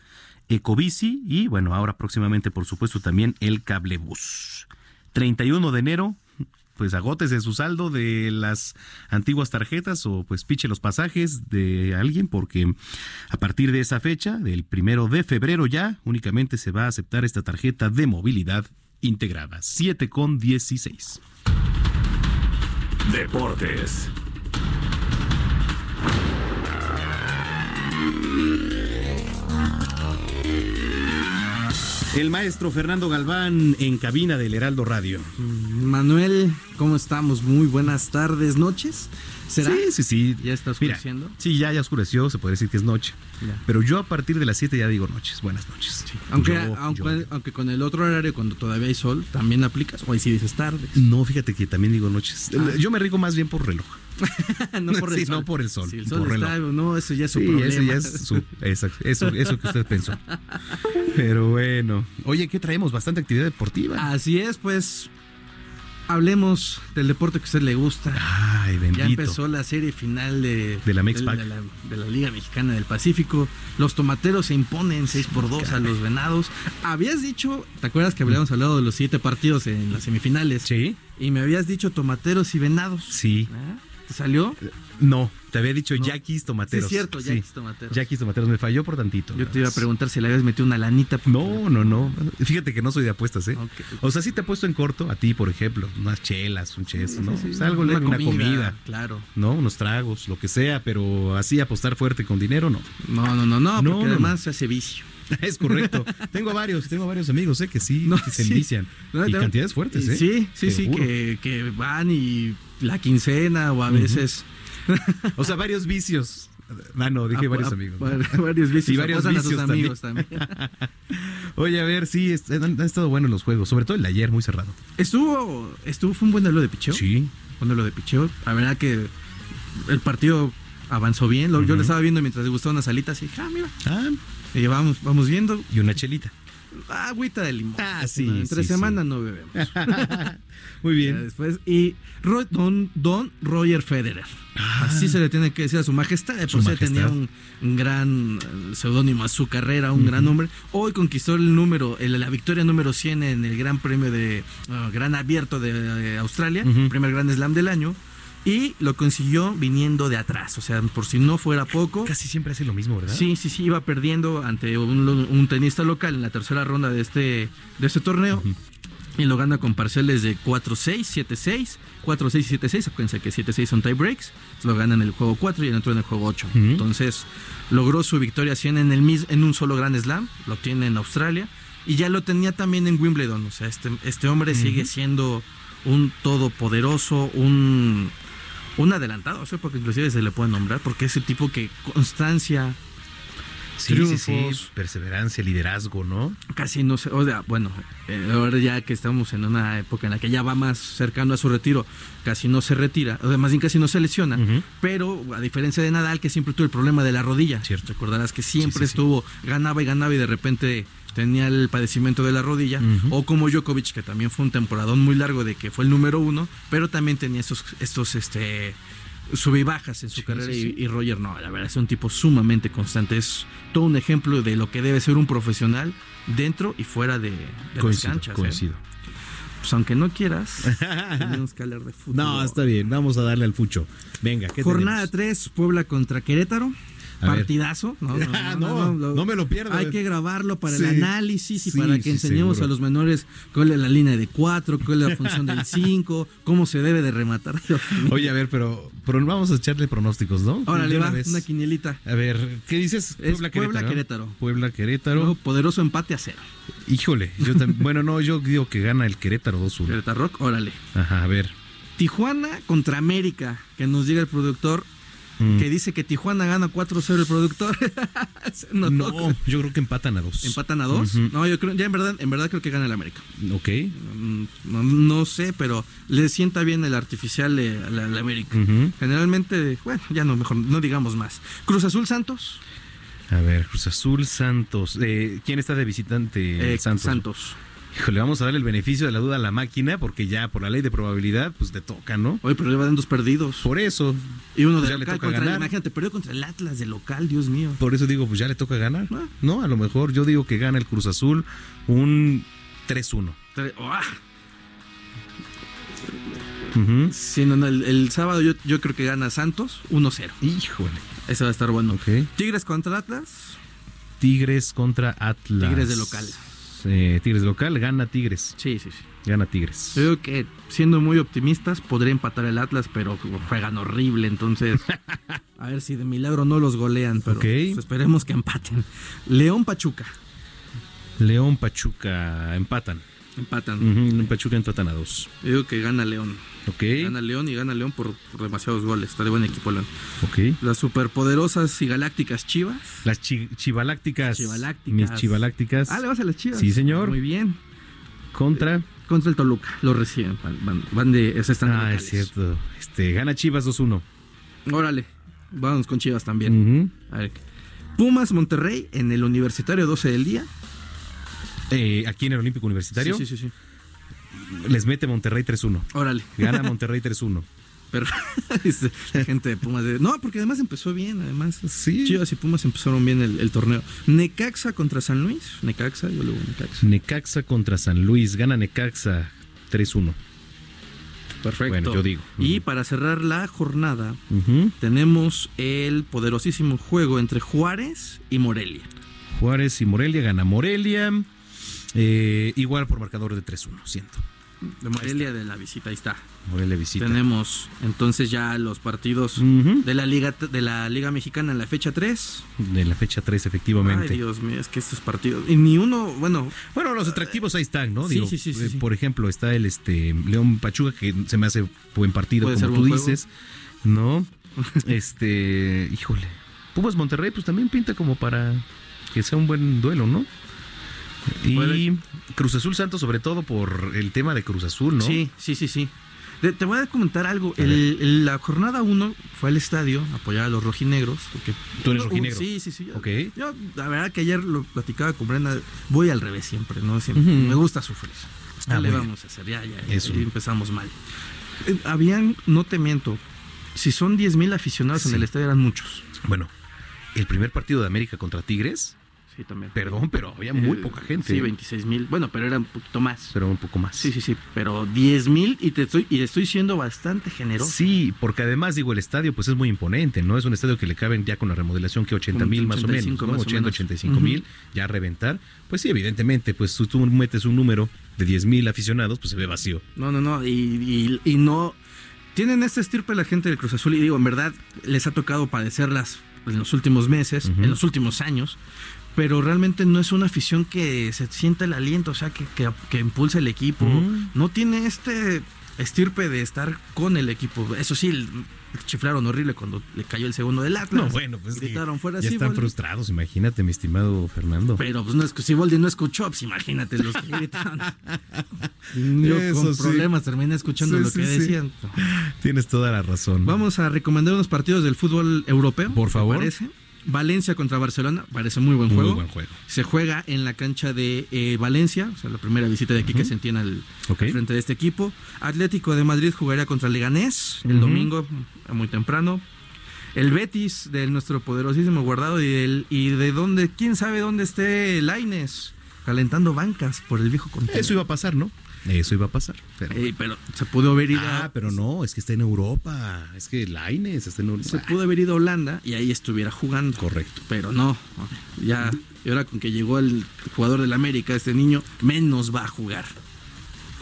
Ecobici y bueno, ahora próximamente por supuesto también el cablebus. 31 de enero, pues agótese su saldo de las antiguas tarjetas o pues piche los pasajes de alguien porque a partir de esa fecha, del primero de febrero ya, únicamente se va a aceptar esta tarjeta de movilidad integrada. 7 con 16. Deportes. El maestro Fernando Galván en cabina del Heraldo Radio. Manuel, ¿cómo estamos? Muy buenas tardes, noches. ¿Será? Sí, sí, sí. ¿Ya está oscureciendo? sí, ya, ya oscureció, se puede decir que es noche. Pero yo a partir de las 7 ya digo noches, buenas noches. Aunque, aunque, aunque, con el otro horario, cuando todavía hay sol, ¿también aplicas? ¿O ahí sí dices tardes? No, fíjate que también digo noches. Ah. Yo me rigo más bien por reloj. [laughs] no por el sí, sol. no por el sol. Si el sol está, no, eso ya es su sí, problema. Eso ya es su, eso, eso, eso que usted pensó. [laughs] Pero bueno. Oye, ¿qué traemos? Bastante actividad deportiva. Así es, pues hablemos del deporte que a usted le gusta. Ay, bendito. Ya empezó la serie final de, de la, de, de, la, de la Liga Mexicana del Pacífico. Los tomateros se imponen 6 por 2 a los venados. Habías dicho, ¿te acuerdas que habíamos hablado de los siete partidos en las semifinales? Sí. Y me habías dicho tomateros y venados. Sí. ¿Eh? ¿Te salió? No, te había dicho no. Yaquis Tomateros. Sí, es cierto, Yaquis sí. Tomateros. Yaquis Tomateros, me falló por tantito. Yo te iba a preguntar si le habías metido una lanita. No, no, no. Fíjate que no soy de apuestas, ¿eh? Okay. O sea, sí te he puesto en corto, a ti, por ejemplo, unas chelas, un ches, ¿no? Sí, o sea, algo, una, una comida, comida, Claro. ¿No? Unos tragos, lo que sea, pero así apostar fuerte con dinero, no. No, no, no, no, porque no, además se hace vicio. [laughs] Es correcto. tengo varios, tengo varios amigos, ¿eh? Que sí, [laughs] que se envician. Y cantidades fuertes, ¿eh? Sí, sí, sí, que, que van y la quincena o a veces... Uh [laughs] -huh o sea, varios vicios. Ah, no, dije a, varios a, amigos. ¿no? Varios vicios. Y varios vicios a tus amigos también. también. [laughs] Oye, a ver, sí, han, han, estado buenos los juegos, sobre todo el de ayer, muy cerrado. Estuvo, estuvo, fue un buen duelo de picheo. Sí. Un duelo de picheo. La verdad que el partido avanzó bien. Uh -huh. Yo lo estaba viendo mientras degustaba unas alitas y dije, ah, mira. Ah. Y vamos, vamos viendo. Y una chelita. Agüita de limón. Ah, sí. No, entre sí, semana sí. no bebemos. [laughs] Muy bien. Después, y Roy, don, don Roger Federer. Ah. Así se le tiene que decir a su majestad. Por sí tenía un, un gran uh, seudónimo a su carrera, un uh -huh. gran nombre. Hoy conquistó el número, el, la victoria número 100 en el Gran Premio de uh, Gran Abierto de, de Australia, uh -huh. primer Gran Slam del año. Y lo consiguió viniendo de atrás, o sea, por si no fuera poco. Casi siempre hace lo mismo, ¿verdad? Sí, sí, sí, iba perdiendo ante un, un tenista local en la tercera ronda de este, de este torneo. Uh -huh. y lo gana con parciales de 4-6, 7-6, 4-6 y 7-6. Acuérdense que 7-6 son tie breaks. Lo gana en el juego 4 y el otro en el juego 8. Entonces logró su victoria 100 en, el, en un solo Grand Slam. Lo tiene en Australia. Y ya lo tenía también en Wimbledon. O sea, este, este hombre sigue siendo un todopoderoso, un, un adelantado. O sea, porque inclusive se le puede nombrar. Porque es el tipo que constancia, Sí, sí, sí, perseverancia, liderazgo, ¿no? Casi no sé, o sea, bueno, eh, ahora ya que estamos en una época en la que ya va más cercano a su retiro, casi no se retira, o sea, más bien casi no se lesiona, pero a diferencia de Nadal, que siempre tuvo el problema de la rodilla, Cierto. recordarás que siempre estuvo, ganaba y ganaba y de repente tenía el padecimiento de la rodilla, o como Djokovic, que también fue un temporadón muy largo de que fue el número uno, pero también tenía estos, estos, este sube y bajas en su carrera Y, Roger no, la verdad es un tipo sumamente constante, es todo un ejemplo de lo que debe ser un profesional dentro y fuera de, las canchas. ¿eh? Coincido. Pues aunque no quieras, [laughs] tenemos que hablar de fútbol. No, está bien, vamos a darle al fucho. Venga, ¿qué Jornada 3, Puebla contra Querétaro partidazo. [laughs] No, no, me lo pierdo. Hay que grabarlo para el análisis y para que enseñemos a los menores cuál es la línea de 4, cuál es la función del [laughs] 5, cómo se debe de rematar. [laughs] Oye, a ver, pero, pero vamos a echarle pronósticos, ¿no? Ahora le va una quinielita. A ver, ¿qué dices? Puebla, Querétaro. Puebla Querétaro. poderoso empate a cero. Híjole, yo bueno, no, yo digo que gana el Querétaro 2-1. Querétaro Rock, órale. Ajá, a ver. Tijuana contra América, que nos diga el productor Mm. que dice que Tijuana gana 4-0 el productor. [laughs] no, yo creo que empatan a dos. ¿Empatan a dos? No, yo creo, ya en verdad, en verdad creo que gana el América. Ok. Mm, no, sé, pero le sienta bien el artificial al América. Generalmente, bueno, ya no, mejor, no digamos más. Cruz Azul Santos. A ver, Cruz Azul Santos. Eh, ¿Quién está de visitante? Eh, Santos. Santos. Híjole, vamos a darle el beneficio de la duda a la máquina porque ya por la ley de probabilidad, pues te toca, ¿no? Oye, pero lleva dos perdidos. Por eso. Y uno de pues local contra ganar. imagínate, perdió contra el Atlas de local, Dios mío. Por eso digo, pues ya le toca ganar. Ah. No, a lo mejor yo digo que gana el Cruz Azul un 3-1. Sí, no, el, sábado yo, yo, creo que gana Santos 1-0. Híjole. Eso va a estar bueno. Okay. Tigres contra Atlas. Tigres contra Atlas. Tigres de local. Eh, Tigres local, gana Tigres. Sí, sí, sí. Gana Tigres. Yo creo que, siendo muy optimistas, podría empatar el Atlas, pero juegan horrible, entonces. [laughs] a ver si de milagro no los golean, pero pues, esperemos que empaten. León Pachuca. León Pachuca empatan. Empatan. Pachuca empatan a dos. Yo digo que gana León. Ok. Gana León y gana León por, demasiados goles. Está de buen equipo León. Ok. Las superpoderosas y galácticas Chivas. Las chivalácticas. Mis chivalácticas. Ah, le vas a las Chivas. Sí, señor. Muy bien. Contra. Contra el Toluca. Lo reciben. Van, de. Están ah, es cierto. Este, gana Chivas 2-1. Órale. Vamos con Chivas también. A ver. Pumas Monterrey en el Universitario 12 del día. Eh, aquí en el Olímpico Universitario. Sí, sí, sí. Les mete Monterrey 3-1. Órale. Gana [laughs] Monterrey 3-1. Pero [laughs] la gente de Pumas. no, porque además empezó bien, además. Sí. Chivas y Pumas empezaron bien el, torneo. Necaxa contra San Luis. Necaxa, yo luego Necaxa. Necaxa contra San Luis. Gana Necaxa 3-1. Perfecto. Bueno, yo digo. Y para cerrar la jornada, tenemos el poderosísimo juego entre Juárez y Morelia. Juárez y Morelia. Gana Morelia. Eh, igual por marcador de 3-1, siento. De Morelia de la visita, ahí está. Morelia visita. Tenemos entonces ya los partidos de la Liga de la Liga Mexicana en la fecha 3. De la fecha 3, efectivamente. Ay, Dios mío, es que estos partidos. Y ni uno, bueno. Bueno, los atractivos ahí están, ¿no? Sí, sí, sí, eh, Por ejemplo, está el este León Pachuca, que se me hace buen partido, como tú dices. ¿No? [laughs] este, híjole. Pumas Monterrey, pues también pinta como para que sea un buen duelo, ¿no? Y Cruz Azul Santos, sobre todo por el tema de Cruz Azul, ¿no? Sí, sí, sí, sí. Te, voy a comentar algo. la jornada 1 fue al estadio a apoyar a los rojinegros. Porque, ¿Tú eres rojinegro? Sí, sí, sí. Ok. Yo, la verdad que ayer lo platicaba con Brenda. Voy al revés siempre, ¿no? Me gusta sufrir. Ya ah, le vamos a hacer, ya, ya, ya empezamos mal. Eh, habían, no te miento, si son 10 mil aficionados en el estadio eran muchos. Bueno, el primer partido de América contra Tigres También. Perdón, pero había muy poca gente. Sí, 26 mil. Bueno, pero era un poquito más. Pero un poco más. Sí, sí, sí. Pero 10 mil y te estoy, y estoy siendo bastante generoso. Sí, porque además, digo, el estadio pues es muy imponente, ¿no? Es un estadio que le caben ya con la remodelación que 80 mil más o menos, ¿no? 80, 85 mil, ya a reventar. Pues sí, evidentemente, pues tú metes un número de 10 mil aficionados, pues se ve vacío. No, no, no, y, y, no... Tienen este estirpe la gente del Cruz Azul y digo, en verdad les ha tocado padecerlas en los últimos meses, en los últimos años, pero realmente no es una afición que se sienta el aliento, o sea, que, que, que impulsa el equipo. No tiene este estirpe de estar con el equipo. Eso sí, chiflaron horrible cuando le cayó el segundo del Atlas. No, bueno, pues gritaron fuera ya están frustrados, imagínate, mi estimado Fernando. Pero pues no es que si Boldi no escuchó, pues imagínate los que gritaron. [laughs] Yo con problemas terminé escuchando lo que decían. Tienes toda la razón. Vamos a recomendar unos partidos del fútbol europeo. Por favor. Parece. Valencia contra Barcelona, parece muy buen juego. Muy buen juego. Se juega en la cancha de eh, Valencia, o sea, la primera visita de aquí que se entiende al, frente de este equipo. Atlético de Madrid jugaría contra Leganés el domingo, muy temprano. El Betis de nuestro poderosísimo guardado y, el, y de dónde, quién sabe dónde esté Laines, calentando bancas por el viejo continente. Eso iba a pasar, ¿no? Eso iba a pasar. Pero, se pudo haber ido. Ah, pero no, es que está en Europa. Es que Laines está en Europa. Se pudo haber ido a Holanda y ahí estuviera jugando. Correcto. Pero no. Ya, y ahora con que llegó el jugador del América, este niño, menos va a jugar.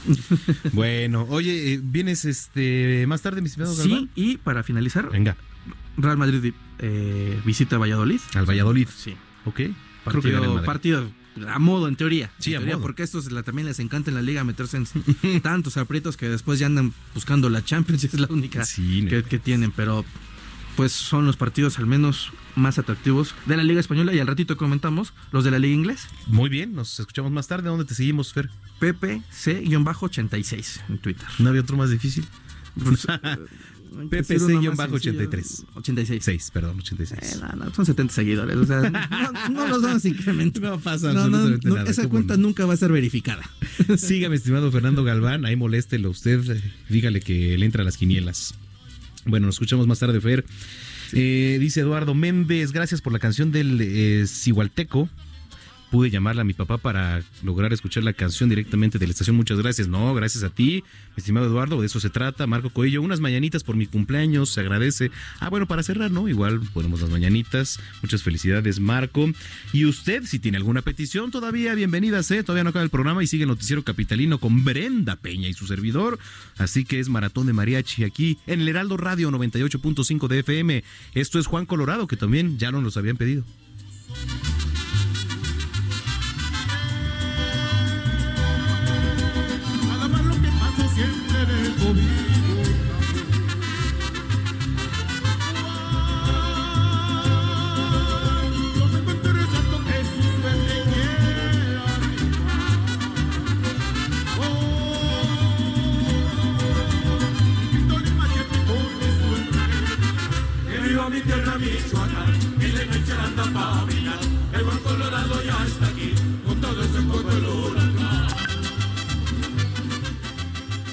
[laughs] bueno, oye, eh, ¿vienes este más tarde, mi estimado Sí, y para finalizar. Venga. Real Madrid eh, visita a Valladolid. Al Valladolid. Sí. Ok. Partido, partido a modo, en teoría. Sí, en teoría, porque estos también les encanta en la liga meterse en [laughs] tantos aprietos que después ya andan buscando la Champions y es la única que, tienen. Pero pues son los partidos al menos más atractivos de la Liga Española y al ratito comentamos los de la Liga Inglés. Muy bien, nos escuchamos más tarde. ¿Dónde te seguimos, Fer? PPC-86 en Twitter. ¿No había otro más difícil? Pues, [laughs] PPC-83. 86. 6, perdón, 86. Eh, no, no, son 70 seguidores. O sea, [laughs] no, los vamos a incrementar. No pasa absolutamente nada. Esa cuenta nunca va a ser verificada. [laughs] Sígame, estimado Fernando Galván. Ahí moléstelo usted. Dígale que le entra a las quinielas. Bueno, nos escuchamos más tarde, Fer. Eh, dice Eduardo Méndez, gracias por la canción del eh, pude llamarle a mi papá para lograr escuchar la canción directamente de la estación. Muchas gracias. No, gracias a ti, estimado Eduardo, de eso se trata. Marco Coello, unas mañanitas por mi cumpleaños, se agradece. Ah, bueno, para cerrar, ¿no? Igual ponemos las mañanitas. Muchas felicidades, Marco. Y usted, si tiene alguna petición, todavía bienvenidas, ¿eh? Todavía no acaba el programa y sigue el Noticiero Capitalino con Brenda Peña y su servidor. Así que es Maratón de Mariachi aquí en el Heraldo Radio 98.5 de FM. Esto es Juan Colorado, que también ya nos los habían pedido.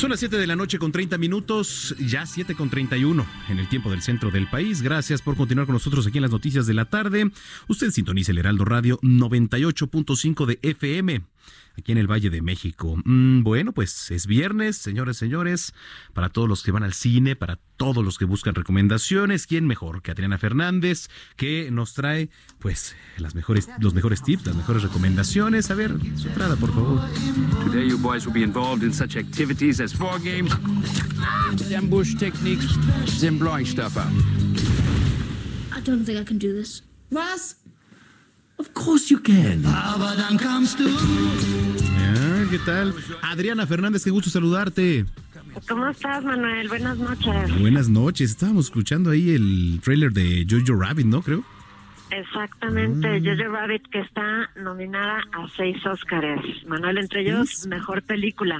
Son las 7 de la noche con 30 minutos, ya 7 con 31 en el tiempo del centro del país. Gracias por continuar con nosotros aquí en las noticias de la tarde. Usted sintoniza el Heraldo Radio 98.5 de FM aquí en el Valle de México. Mm, bueno, pues es viernes, señores, señores, para todos los que van al cine, para todos los que buscan recomendaciones, ¿quién mejor que Adriana Fernández, que nos trae pues las mejores, los mejores tips, las mejores recomendaciones? A ver, su entrada, por favor. Today you boys will be involved in such activities as four games, ambush techniques, and blowing stuff up. I don't think I can do this. Was? Of course you can. Ah, ¿Qué tal? Adriana Fernández, qué gusto saludarte. ¿Cómo estás, Manuel? Buenas noches. Buenas noches. Estábamos escuchando ahí el trailer de Jojo Rabbit, ¿no? Creo. Exactamente, Ah. Jojo Rabbit, que está nominada a seis Óscares. Manuel, entre ellos, mejor película.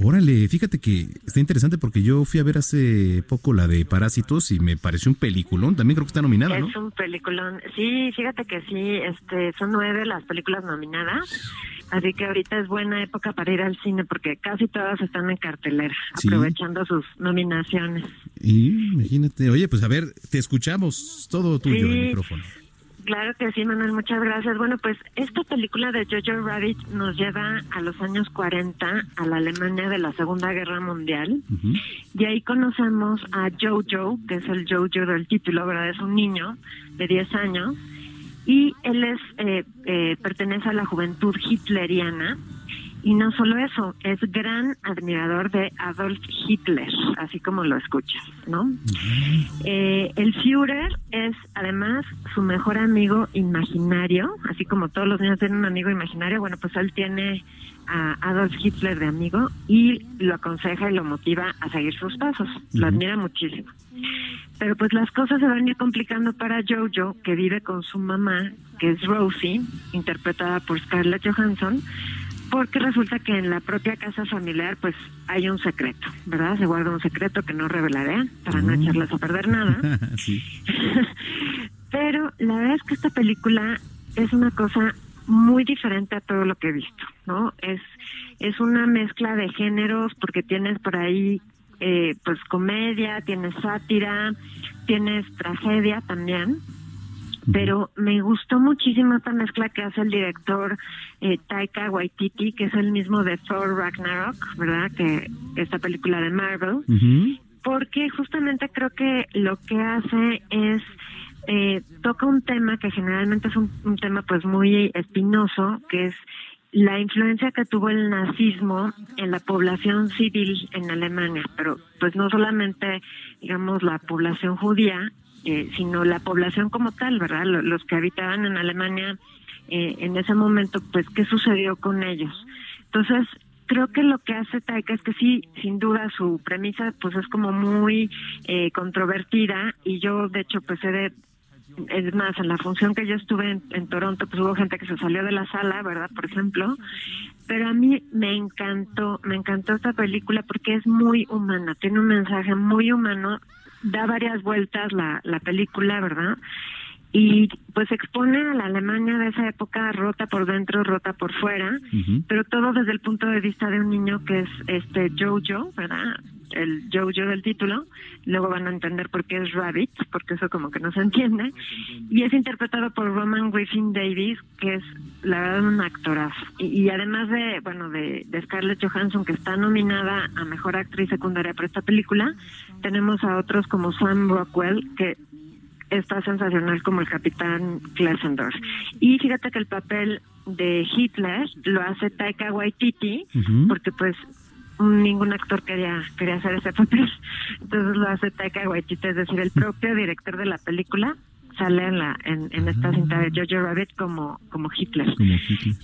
Órale, fíjate que está interesante porque yo fui a ver hace poco la de Parásitos y me pareció un peliculón. También creo que está nominada, ¿no? Es un peliculón. Sí, fíjate que sí, este, son nueve las películas nominadas. Así que ahorita es buena época para ir al cine porque casi todas están en cartelera, Sí. aprovechando sus nominaciones. Y imagínate, oye, pues a ver, te escuchamos, todo tuyo Sí. el micrófono. Claro que sí, Manuel, muchas gracias. Bueno, pues esta película de Jojo Rabbit nos lleva a los años 40, a la Alemania de la Segunda Guerra Mundial. Y ahí conocemos a Jojo, que es el Jojo del título, ¿verdad? Es un niño de 10 años. Y él es eh, eh, pertenece a la juventud hitleriana. Y no solo eso, es gran admirador de Adolf Hitler, así como lo escuchas, ¿no? Eh, el Führer es además su mejor amigo imaginario, así como todos los niños tienen un amigo imaginario, bueno, pues él tiene a Adolf Hitler de amigo y lo aconseja y lo motiva a seguir sus pasos, lo admira muchísimo. Pero pues las cosas se van a ir complicando para Jojo, que vive con su mamá, que es Rosie, interpretada por Scarlett Johansson, porque resulta que en la propia casa familiar pues hay un secreto, ¿verdad? Se guarda un secreto que no revelaré para no echarles a perder nada. [laughs] sí. [laughs] Pero la verdad es que esta película es una cosa muy diferente a todo lo que he visto, ¿no? Es, es una mezcla de géneros porque tienes por ahí eh, pues comedia, tienes sátira, tienes tragedia también. Pero me gustó muchísimo esta mezcla que hace el director eh, Taika Waititi, que es el mismo de Thor Ragnarok, ¿verdad? Que esta película de Marvel. Porque justamente creo que lo que hace es eh, toca un tema que generalmente es un, un tema pues muy espinoso, que es la influencia que tuvo el nazismo en la población civil en Alemania, pero pues no solamente, digamos, la población judía, eh, sino la población como tal, ¿verdad? Lo- Los que habitaban en Alemania eh, en ese momento, pues, ¿qué sucedió con ellos? Entonces, creo que lo que hace Taika es que sí, sin duda, su premisa, pues, es como muy eh, controvertida y yo, de hecho, pues, he de es más, en la función que yo estuve en, en Toronto, pues hubo gente que se salió de la sala, ¿verdad? Por ejemplo. Pero a mí me encantó, me encantó esta película porque es muy humana, tiene un mensaje muy humano, da varias vueltas la, la película, ¿verdad? Y pues expone a la Alemania de esa época rota por dentro, rota por fuera, pero todo desde el punto de vista de un niño que es este Jojo, ¿verdad? El Jojo del título. Luego van a entender por qué es Rabbit, porque eso como que no se entiende. Y es interpretado por Roman Griffin Davis, que es la verdad un actorazo. Y, y además de, bueno, de, de Scarlett Johansson, que está nominada a Mejor Actriz Secundaria por esta película, tenemos a otros como Sam Rockwell, que está sensacional como el capitán Klesendorf. Y fíjate que el papel de Hitler lo hace Taika Waititi, porque pues ningún actor quería quería hacer ese papel. Entonces lo hace Taika Waititi, es decir, el propio director de la película sale en la en, en esta cinta de Jojo Rabbit como como Hitler. Como Hitler.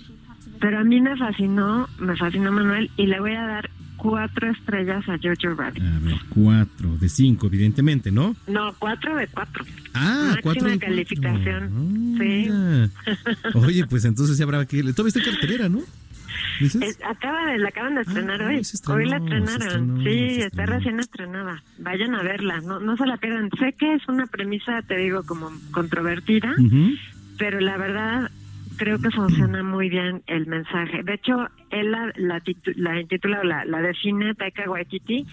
Pero a mí me fascinó, me fascinó Manuel y le voy a dar cuatro estrellas a Jojo Rabbit. A ver, cuatro de cinco, evidentemente, ¿no? No, cuatro de cuatro. Ah, Máxima cuatro de cuatro. calificación. sí. Ah. Oye, pues entonces ya habrá que... Todavía está en cartelera, ¿no? Es- acaba de, la acaban de estrenar hoy. Ah, estrenó, hoy la estrenaron. sí, está recién estrenada. Vayan a verla, no, no se la pierdan. Sé que es una premisa, te digo, como controvertida, pero la verdad creo que funciona muy bien el mensaje. De hecho, él la, la, la intitula o la, la define Taika Waititi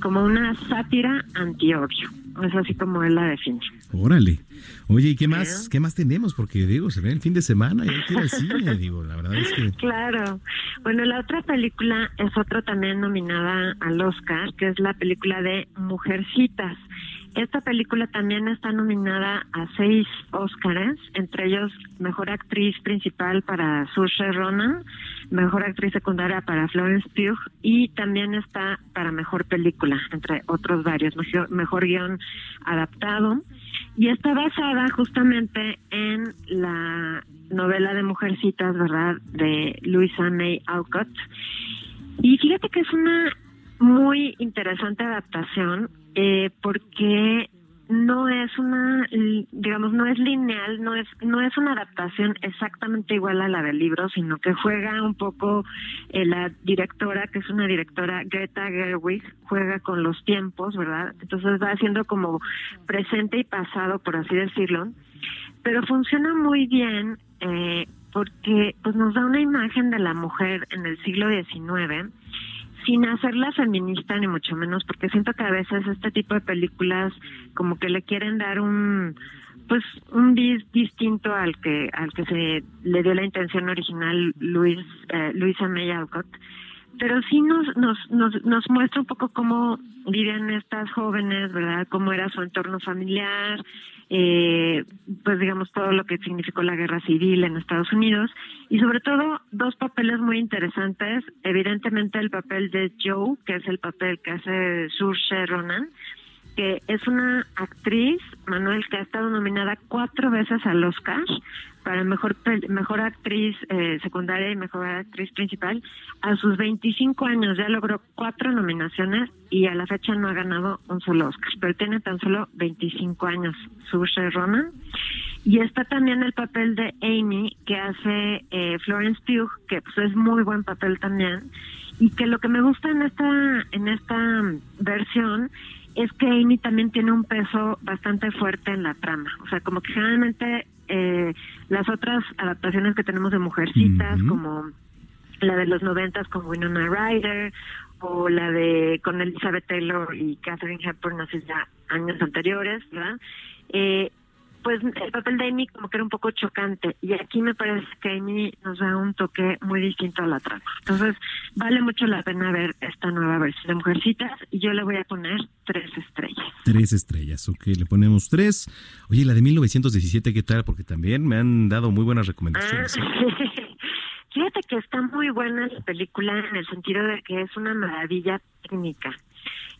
como una sátira anti-odio. Es así como él la define. Órale. Oye, ¿y qué más, qué más tenemos? Porque, digo, se ve el fin de semana y hay que ir al cine, [laughs] digo, la verdad es que... Claro. Bueno, la otra película es otra también nominada al Oscar, que es la película de Mujercitas. Esta película también está nominada a seis Óscares, entre ellos Mejor Actriz Principal para Saoirse Ronan, Mejor Actriz Secundaria para Florence Pugh y también está para Mejor Película, entre otros varios, Mejor, mejor Guión Adaptado. Y está basada justamente en la novela de Mujercitas, ¿verdad?, de Louisa May Alcott. Y fíjate que es una muy interesante adaptación eh, porque no es una digamos no es lineal no es no es una adaptación exactamente igual a la del libro sino que juega un poco eh, la directora que es una directora Greta Gerwig juega con los tiempos verdad entonces va haciendo como presente y pasado por así decirlo. Pero funciona muy bien eh, porque pues nos da una imagen de la mujer en el siglo XIX sin hacerla feminista ni mucho menos, porque siento que a veces este tipo de películas como que le quieren dar un pues un bis distinto al que al que se le dio la intención original Luis eh, Luisa May Alcott pero sí nos, nos nos nos muestra un poco cómo viven estas jóvenes verdad cómo era su entorno familiar eh, pues digamos todo lo que significó la guerra civil en Estados Unidos. Y sobre todo dos papeles muy interesantes. Evidentemente el papel de Joe que es el papel que hace Saoirse Ronan que es una actriz, Manuel, que ha estado nominada cuatro veces al Oscar para mejor mejor actriz eh, secundaria y mejor actriz principal. A sus 25 años ya logró cuatro nominaciones y a la fecha no ha ganado un solo Oscar, pero tiene tan solo 25 años, Saoirse Ronan. Y está también el papel de Amy, que hace eh, Florence Pugh, que pues, es muy buen papel también. Y que lo que me gusta en esta, en esta versión es que Amy también tiene un peso bastante fuerte en la trama. O sea, como que generalmente eh, las otras adaptaciones que tenemos de Mujercitas, como la de los noventas con Winona Ryder, o la de con Elizabeth Taylor y Catherine Hepburn hace ya años anteriores, ¿verdad? Eh, pues el papel de Amy como que era un poco chocante y aquí me parece que Amy nos da un toque muy distinto a la trama. Entonces vale mucho la pena ver esta nueva versión de Mujercitas y yo le voy a poner tres estrellas. Tres estrellas, ok, le ponemos tres. Oye, la de 1917, ¿qué tal? Porque también me han dado muy buenas recomendaciones. ¿eh? Ah, [laughs] Fíjate que está muy buena la película en el sentido de que es una maravilla técnica.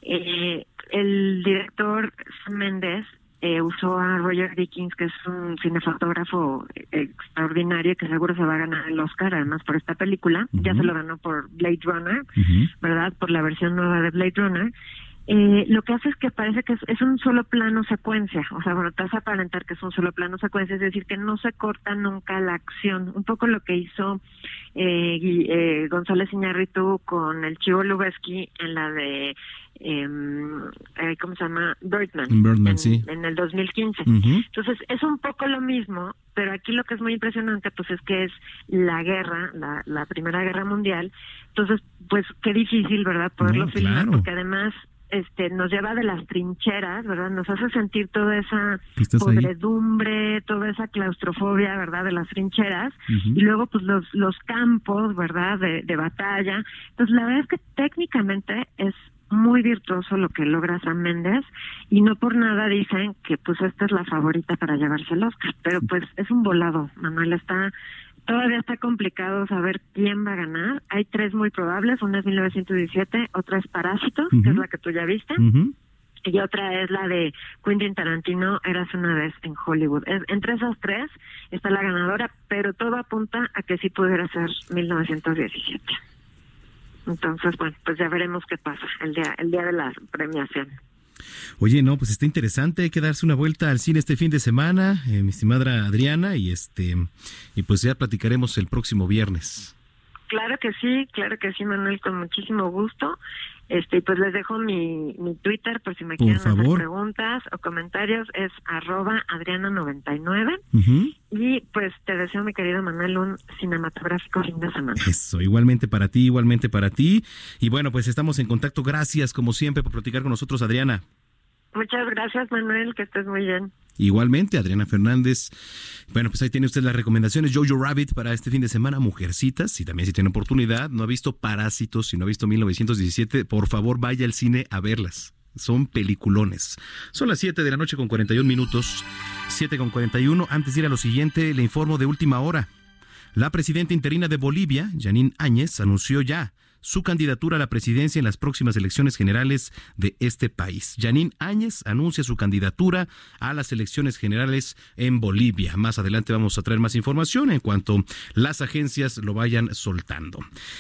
Eh, el director Mendes eh, usó a Roger Dickens, que es un cinefotógrafo extraordinario que seguro se va a ganar el Oscar, además por esta película. Ya se lo ganó por Blade Runner, ¿verdad? Por la versión nueva de Blade Runner. Eh, lo que hace es que parece que es, es un solo plano secuencia, o sea, bueno, te hace aparentar que es un solo plano secuencia, es decir, que no se corta nunca la acción, un poco lo que hizo eh, eh, González Iñárritu con el Chivo Lubeski en la de, em, eh, ¿cómo se llama? Birdman. Birdman, en, sí. En el 2015. Ujú. Entonces, es un poco lo mismo, pero aquí lo que es muy impresionante, pues es que es la guerra, la, la Primera Guerra Mundial. Entonces, pues qué difícil, ¿verdad? Poderlo No, filmar, claro. porque además este nos lleva de las trincheras, ¿verdad? Nos hace sentir toda esa ahí. podredumbre, toda esa claustrofobia, ¿verdad? De las trincheras. Y luego, pues los, los campos, ¿verdad? De, de batalla. Entonces, la verdad es que técnicamente es muy virtuoso lo que logra Sam Méndez y no por nada dicen que pues esta es la favorita para llevarse el Oscar, pero pues es un volado, Manuel, está todavía está complicado saber quién va a ganar. Hay tres muy probables, una es 1917, otra es Parásito, que es la que tú ya viste. Ujú. Y otra es la de Quentin Tarantino, Eras una vez en Hollywood. Es- entre esas tres está la ganadora, pero todo apunta a que sí pudiera ser 1917. Entonces, bueno, pues ya veremos qué pasa el día, el día de la premiación. Oye, no, pues está interesante, hay que darse una vuelta al cine este fin de semana, eh, mi estimada Adriana, y este, y pues ya platicaremos el próximo viernes. Claro que sí, claro que sí, Manuel, con muchísimo gusto. Este, pues les dejo mi, mi Twitter por si me quieren hacer preguntas o comentarios, es arroba adriana99. Y pues te deseo, mi querido Manuel, un cinematográfico fin de semana. Eso, igualmente para ti, igualmente para ti. Y bueno, pues estamos en contacto. Gracias, como siempre, por platicar con nosotros, Adriana. Muchas gracias, Manuel, que estés muy bien. Igualmente, Adriana Fernández. Bueno, pues ahí tiene usted las recomendaciones. Jojo Rabbit para este fin de semana, Mujercitas. Y también si tiene oportunidad, no ha visto Parásitos, si no ha visto 1917, por favor vaya al cine a verlas. Son peliculones. Son las 7 de la noche con 41 minutos. 7 con 41. Antes de ir a lo siguiente, le informo de última hora. La presidenta interina de Bolivia, Janine Áñez, anunció ya su candidatura a la presidencia en las próximas elecciones generales de este país. Janine Áñez anuncia su candidatura a las elecciones generales en Bolivia. Más adelante vamos a traer más información en cuanto las agencias lo vayan soltando.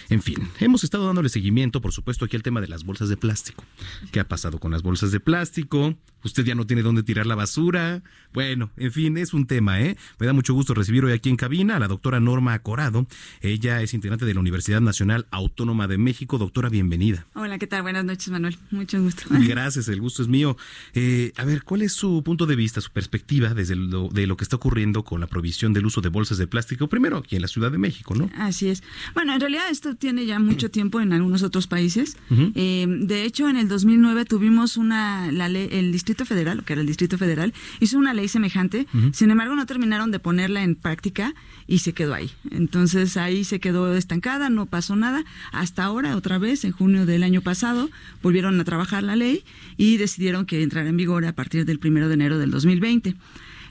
En fin, hemos estado dándole seguimiento, por supuesto, aquí al tema de las bolsas de plástico. ¿Qué ha pasado con las bolsas de plástico? Usted ya no tiene dónde tirar la basura. Bueno, en fin, es un tema, ¿eh? Me da mucho gusto recibir hoy aquí en cabina a la doctora Norma Acorado. Ella es integrante de la Universidad Nacional Autónoma de México. Doctora, bienvenida. Hola, ¿qué tal? Buenas noches, Manuel. Mucho gusto. [laughs] Gracias, el gusto es mío. Eh, a ver, ¿cuál es su punto de vista, su perspectiva desde lo, de lo que está ocurriendo con la provisión del uso de bolsas de plástico, primero aquí en la Ciudad de México, ¿no? Así es. Bueno, en realidad esto tiene ya mucho tiempo en algunos otros países. Eh, de hecho, en el 2009 tuvimos una, la ley, el Distrito Federal, lo que era el Distrito Federal, hizo una ley semejante. Sin embargo, no terminaron de ponerla en práctica y se quedó ahí. Entonces ahí se quedó estancada, no pasó nada. Hasta ahora, otra vez, en junio del año pasado, volvieron a trabajar la ley y decidieron que entrara en vigor a partir del primero de enero del 2020.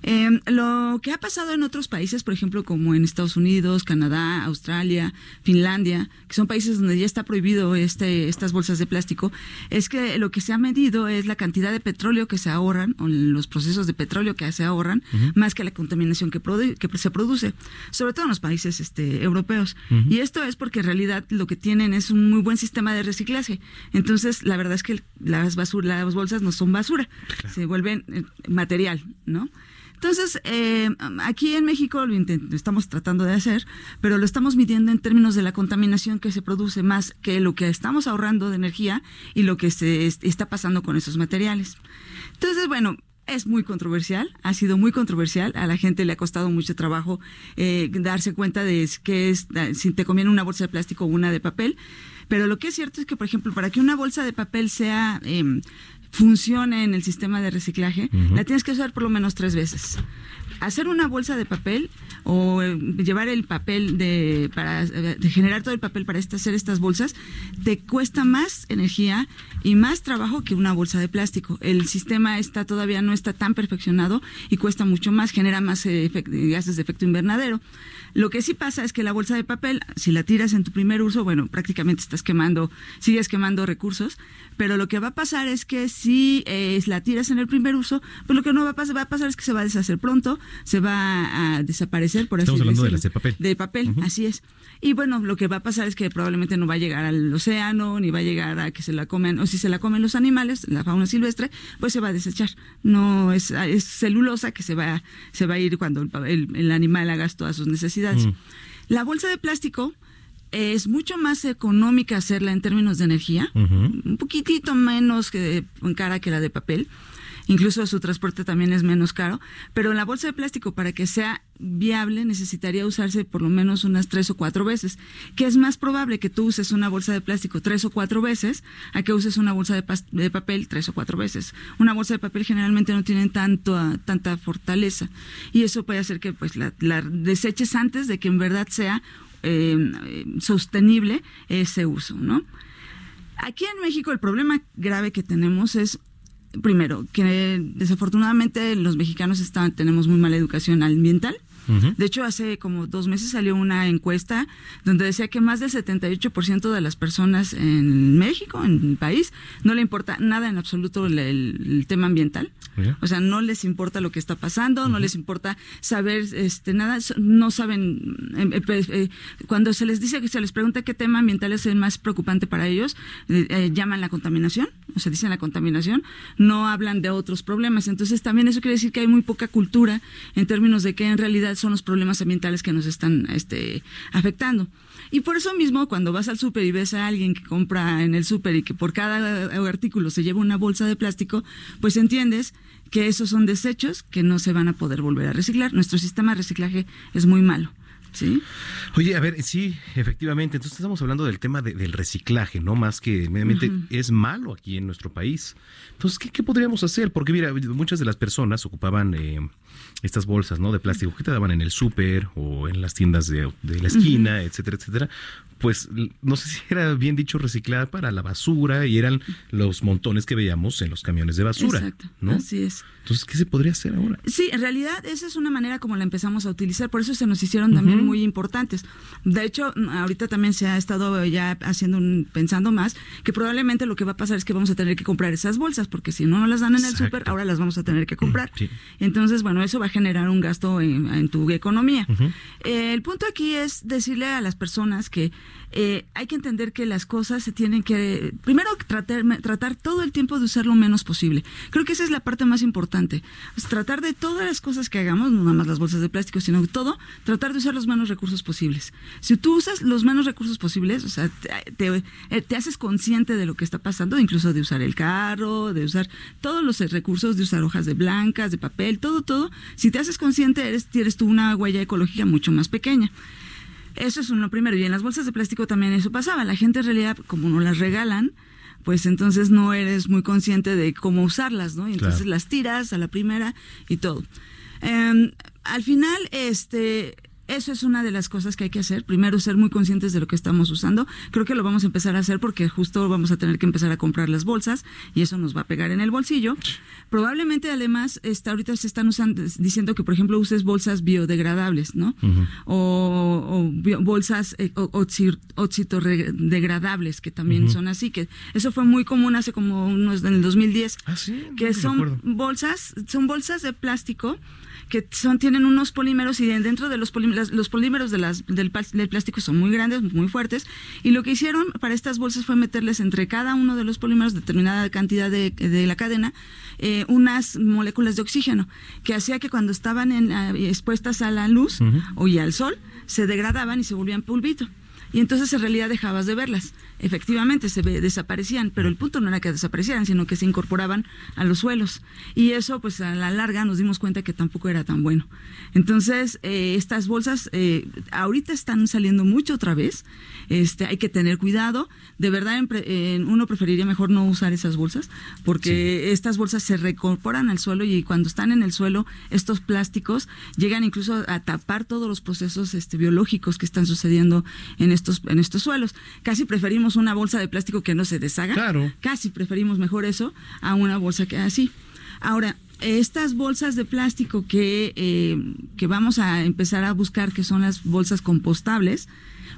Eh, lo que ha pasado en otros países, por ejemplo, como en Estados Unidos, Canadá, Australia, Finlandia, que son países donde ya está prohibido este, estas bolsas de plástico, es que lo que se ha medido es la cantidad de petróleo que se ahorran, o los procesos de petróleo que se ahorran, más que la contaminación que, que, se produce, sobre todo en los países este, europeos. Y esto es porque en realidad lo que tienen es un muy buen sistema de reciclaje. Entonces, la verdad es que las, basura, las bolsas no son basura, se vuelven eh, material, ¿no? Entonces, eh, aquí en México lo, estamos tratando de hacer, pero lo estamos midiendo en términos de la contaminación que se produce más que lo que estamos ahorrando de energía y lo que se está pasando con esos materiales. Entonces, bueno, es muy controversial, ha sido muy controversial, a la gente le ha costado mucho trabajo eh, darse cuenta de que es, si te conviene una bolsa de plástico o una de papel, pero lo que es cierto es que, por ejemplo, para que una bolsa de papel sea em, funcione en el sistema de reciclaje, la tienes que usar por lo menos tres veces. Hacer una bolsa de papel o eh, llevar el papel de para eh, generar todo el papel para hacer estas bolsas te cuesta más energía y más trabajo que una bolsa de plástico. El sistema está todavía no está tan perfeccionado y cuesta mucho más, genera más gases de efecto invernadero. Lo que sí pasa es que la bolsa de papel, si la tiras en tu primer uso, bueno, prácticamente estás quemando, sigues quemando recursos, pero lo que va a pasar es que si eh, la tiras en el primer uso, pues lo que no va a pasar, va a pasar es que se va a deshacer pronto, se va a desaparecer, por así Estamos hablando de las de papel. De papel, así es. Y bueno, lo que va a pasar es que probablemente no va a llegar al océano, ni va a llegar a que se la comen, o si se la comen los animales, la fauna silvestre, pues se va a desechar. No es, es celulosa que se va, se va a ir cuando el, el, animal haga todas sus necesidades. Mm. La bolsa de plástico es mucho más económica hacerla en términos de energía, un poquitito menos que en cara que la de papel. Incluso su transporte también es menos caro, pero la bolsa de plástico para que sea viable necesitaría usarse por lo menos unas tres o cuatro veces, que es más probable que tú uses una bolsa de plástico tres o cuatro veces a que uses una bolsa de, papel tres o cuatro veces. Una bolsa de papel generalmente no tiene tanto, tanta fortaleza y eso puede hacer que pues la deseches antes de que en verdad sea eh, sostenible ese uso, ¿no? Aquí en México el problema grave que tenemos es primero, que desafortunadamente los mexicanos están, tenemos muy mala educación ambiental. De hecho, hace como dos meses salió una encuesta donde decía que más del 78% de las personas en México, en el país, no le importa nada en absoluto el, tema ambiental. O sea, no les importa lo que está pasando, no les importa saber este nada, no saben em, eh, pues, eh, cuando se les dice que se les pregunta qué tema ambiental es el más preocupante para ellos, eh, llaman la contaminación, o sea, dicen la contaminación, no hablan de otros problemas. Entonces, también eso quiere decir que hay muy poca cultura en términos de que en realidad son los problemas ambientales que nos están este, afectando. Y por eso mismo, cuando vas al súper y ves a alguien que compra en el súper y que por cada artículo se lleva una bolsa de plástico, pues entiendes que esos son desechos que no se van a poder volver a reciclar. Nuestro sistema de reciclaje es muy malo. ¿Sí? Oye, a ver, sí, efectivamente. Entonces estamos hablando del tema del reciclaje, ¿no? Más que mediamente es malo aquí en nuestro país. Entonces, ¿qué, podríamos hacer? Porque mira, muchas de las personas ocupaban eh, estas bolsas, ¿no? De plástico que te daban en el súper o en las tiendas de, la esquina, etcétera, etcétera pues no sé si era bien dicho reciclada para la basura y eran los montones que veíamos en los camiones de basura. Exacto, ¿no? así es. Entonces, ¿qué se podría hacer ahora? Sí, en realidad esa es una manera como la empezamos a utilizar, por eso se nos hicieron también muy importantes. De hecho, ahorita también se ha estado ya haciendo un, pensando más que probablemente lo que va a pasar es que vamos a tener que comprar esas bolsas, porque si no nos las dan en el súper, ahora las vamos a tener que comprar. Entonces, bueno, eso va a generar un gasto en, tu economía. el punto aquí es decirle a las personas que eh, hay que entender que las cosas se tienen que, primero, tratar, tratar todo el tiempo de usar lo menos posible. Creo que esa es la parte más importante. tratar de todas las cosas que hagamos, no nada más las bolsas de plástico, sino todo, tratar de usar los menos recursos posibles. Si tú usas los menos recursos posibles, o sea, te, eh, te haces consciente de lo que está pasando, incluso de usar el carro, de usar todos los recursos, de usar hojas de blancas, de papel, todo, todo. Si te haces consciente, eres, tienes tú una huella ecológica mucho más pequeña. Eso es lo primero. Y en las bolsas de plástico también eso pasaba. La gente en realidad, como no las regalan, pues entonces no eres muy consciente de cómo usarlas, ¿no? Y entonces las tiras a la primera y todo. Em, al final, este, eso es una de las cosas que hay que hacer. Primero, ser muy conscientes de lo que estamos usando. Creo que lo vamos a empezar a hacer porque justo vamos a tener que empezar a comprar las bolsas y eso nos va a pegar en el bolsillo. Probablemente, además, está, ahorita se están usando, diciendo que, por ejemplo, uses bolsas biodegradables, ¿no? O, bolsas eh, oxitodegradables, que también son así. que Eso fue muy común hace como unos, en el 2010. Ah, sí. Que son bolsas, son bolsas de plástico que son tienen unos polímeros y dentro de los polímeros, los polímeros de las, del, plástico son muy grandes, muy fuertes, y lo que hicieron para estas bolsas fue meterles entre cada uno de los polímeros determinada cantidad de, de la cadena eh, unas moléculas de oxígeno, que hacía que cuando estaban en, eh, expuestas a la luz o y al sol, se degradaban y se volvían pulvito. Y entonces en realidad dejabas de verlas efectivamente se desaparecían, pero el punto no era que desaparecieran, sino que se incorporaban a los suelos. Y eso, pues a la larga nos dimos cuenta que tampoco era tan bueno. Entonces, eh, estas bolsas eh, ahorita están saliendo mucho otra vez. Este, hay que tener cuidado. De verdad, uno preferiría mejor no usar esas bolsas, porque estas bolsas se reincorporan al suelo y cuando están en el suelo, estos plásticos llegan incluso a tapar todos los procesos este, biológicos que están sucediendo en estos, en estos suelos. Casi preferimos una bolsa de plástico que no se deshaga. Claro. Casi preferimos mejor eso a una bolsa que así. Ahora, estas bolsas de plástico que, eh, que vamos a empezar a buscar, que son las bolsas compostables,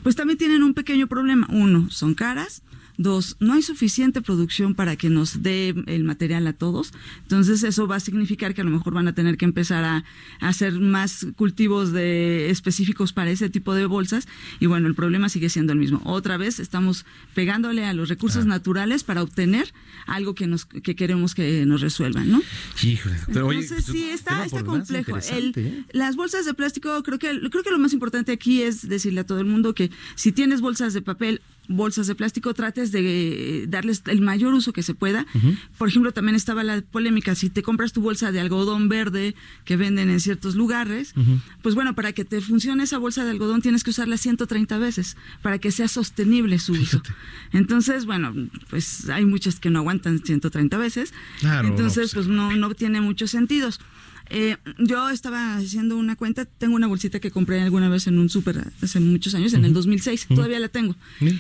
pues también tienen un pequeño problema. Uno, son caras. Dos, no hay suficiente producción para que nos dé el material a todos. Entonces eso va a significar que a lo mejor van a tener que empezar a, hacer más cultivos de específicos para ese tipo de bolsas. Y bueno, el problema sigue siendo el mismo. Otra vez estamos pegándole a los recursos ah. naturales para obtener algo que nos que queremos que nos resuelvan, ¿no? Entonces sí está, está complejo. ¿eh? Las bolsas de plástico creo que creo que lo más importante aquí es decirle a todo el mundo que si tienes bolsas de papel bolsas de plástico, trates de darles el mayor uso que se pueda. Por ejemplo, también estaba la polémica, si te compras tu bolsa de algodón verde que venden en ciertos lugares, pues bueno, para que te funcione esa bolsa de algodón tienes que usarla 130 veces para que sea sostenible su uso. Entonces, bueno, pues hay muchas que no aguantan 130 veces. Entonces, pues no, no tiene muchos sentidos. Eh, yo estaba haciendo una cuenta, tengo una bolsita que compré alguna vez en un súper hace muchos años, en el 2006, todavía la tengo,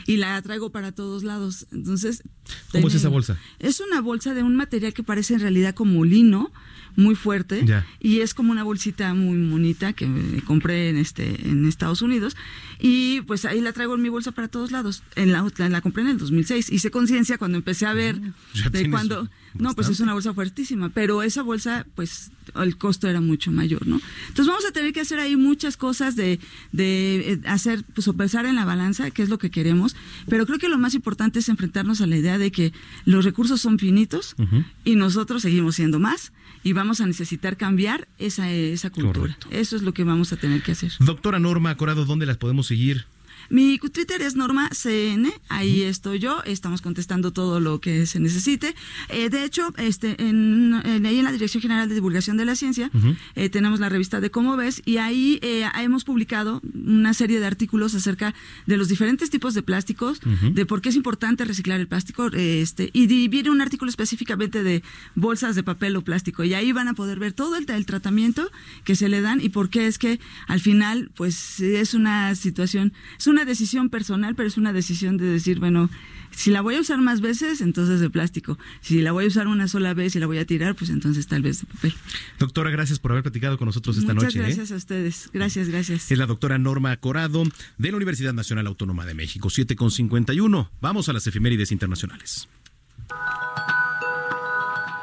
y la traigo para todos lados. Entonces, ¿Cómo es esa bolsa? Es una bolsa de un material que parece en realidad como lino, muy fuerte Ya. y es como una bolsita muy bonita que compré en este en Estados Unidos y pues ahí la traigo en mi bolsa para todos lados. En la, la, la compré en el 2006. Hice conciencia cuando empecé a ver Ya de cuando no, pues es una bolsa fuertísima, pero esa bolsa pues el costo era mucho mayor, ¿no? Entonces vamos a tener que hacer ahí muchas cosas de de eh, hacer pues sopesar en la balanza, que es lo que queremos, pero creo que lo más importante es enfrentarnos a la idea de que los recursos son finitos y nosotros seguimos siendo más y vamos a necesitar cambiar esa, esa cultura. Eso es lo que vamos a tener que hacer. Doctora Norma Corado, ¿dónde las podemos seguir? Mi Twitter es Norma CN, ahí estoy yo, estamos contestando todo lo que se necesite. Eh, de hecho, este, en, en- ahí en la Dirección General de Divulgación de la Ciencia eh, tenemos la revista de Cómo ves y ahí eh, hemos publicado una serie de artículos acerca de los diferentes tipos de plásticos, de por qué es importante reciclar el plástico, este, y viene un artículo específicamente de bolsas de papel o plástico y ahí van a poder ver todo el, el tratamiento que se le dan y por qué es que al final pues es una situación, es una decisión personal, pero es una decisión de decir, bueno, si la voy a usar más veces, entonces de plástico. Si la voy a usar una sola vez y la voy a tirar, pues entonces tal vez de papel. Doctora, gracias por haber platicado con nosotros esta Muchas noche. ¿eh? gracias a ustedes. Gracias, gracias. Es la doctora Norma Corado de la Universidad Nacional Autónoma de México, 7.51. Vamos a las efemérides internacionales.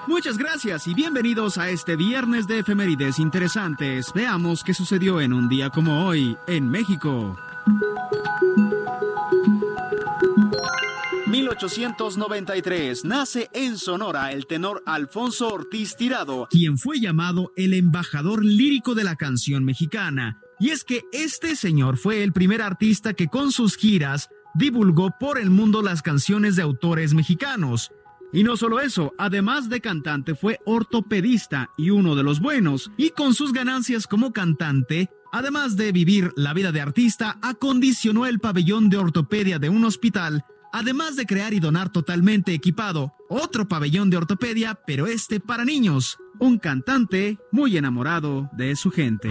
Muchas gracias y bienvenidos a este viernes de efemérides interesantes. Veamos qué sucedió en un día como hoy en México. 1893 nace en Sonora el tenor Alfonso Ortiz Tirado, quien fue llamado el embajador lírico de la canción mexicana. Y es que este señor fue el primer artista que con sus giras divulgó por el mundo las canciones de autores mexicanos. Y no solo eso, además de cantante fue ortopedista y uno de los buenos, y con sus ganancias como cantante, además de vivir la vida de artista, acondicionó el pabellón de ortopedia de un hospital, además de crear y donar totalmente equipado otro pabellón de ortopedia, pero este para niños, un cantante muy enamorado de su gente.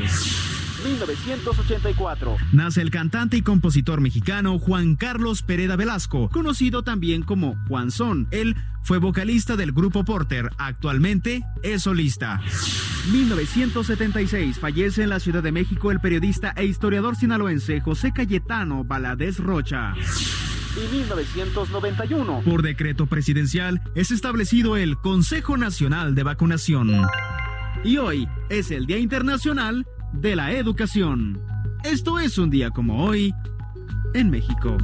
1984. Nace el cantante y compositor mexicano Juan Carlos Pereda Velasco, conocido también como Juan Son. Él fue vocalista del grupo Porter, actualmente es solista. 1976 fallece en la Ciudad de México el periodista e historiador sinaloense José Cayetano Valadez Rocha. Y 1991. Por decreto presidencial es establecido el Consejo Nacional de Vacunación. Y hoy es el Día Internacional de la Educación. Esto es un día como hoy en México.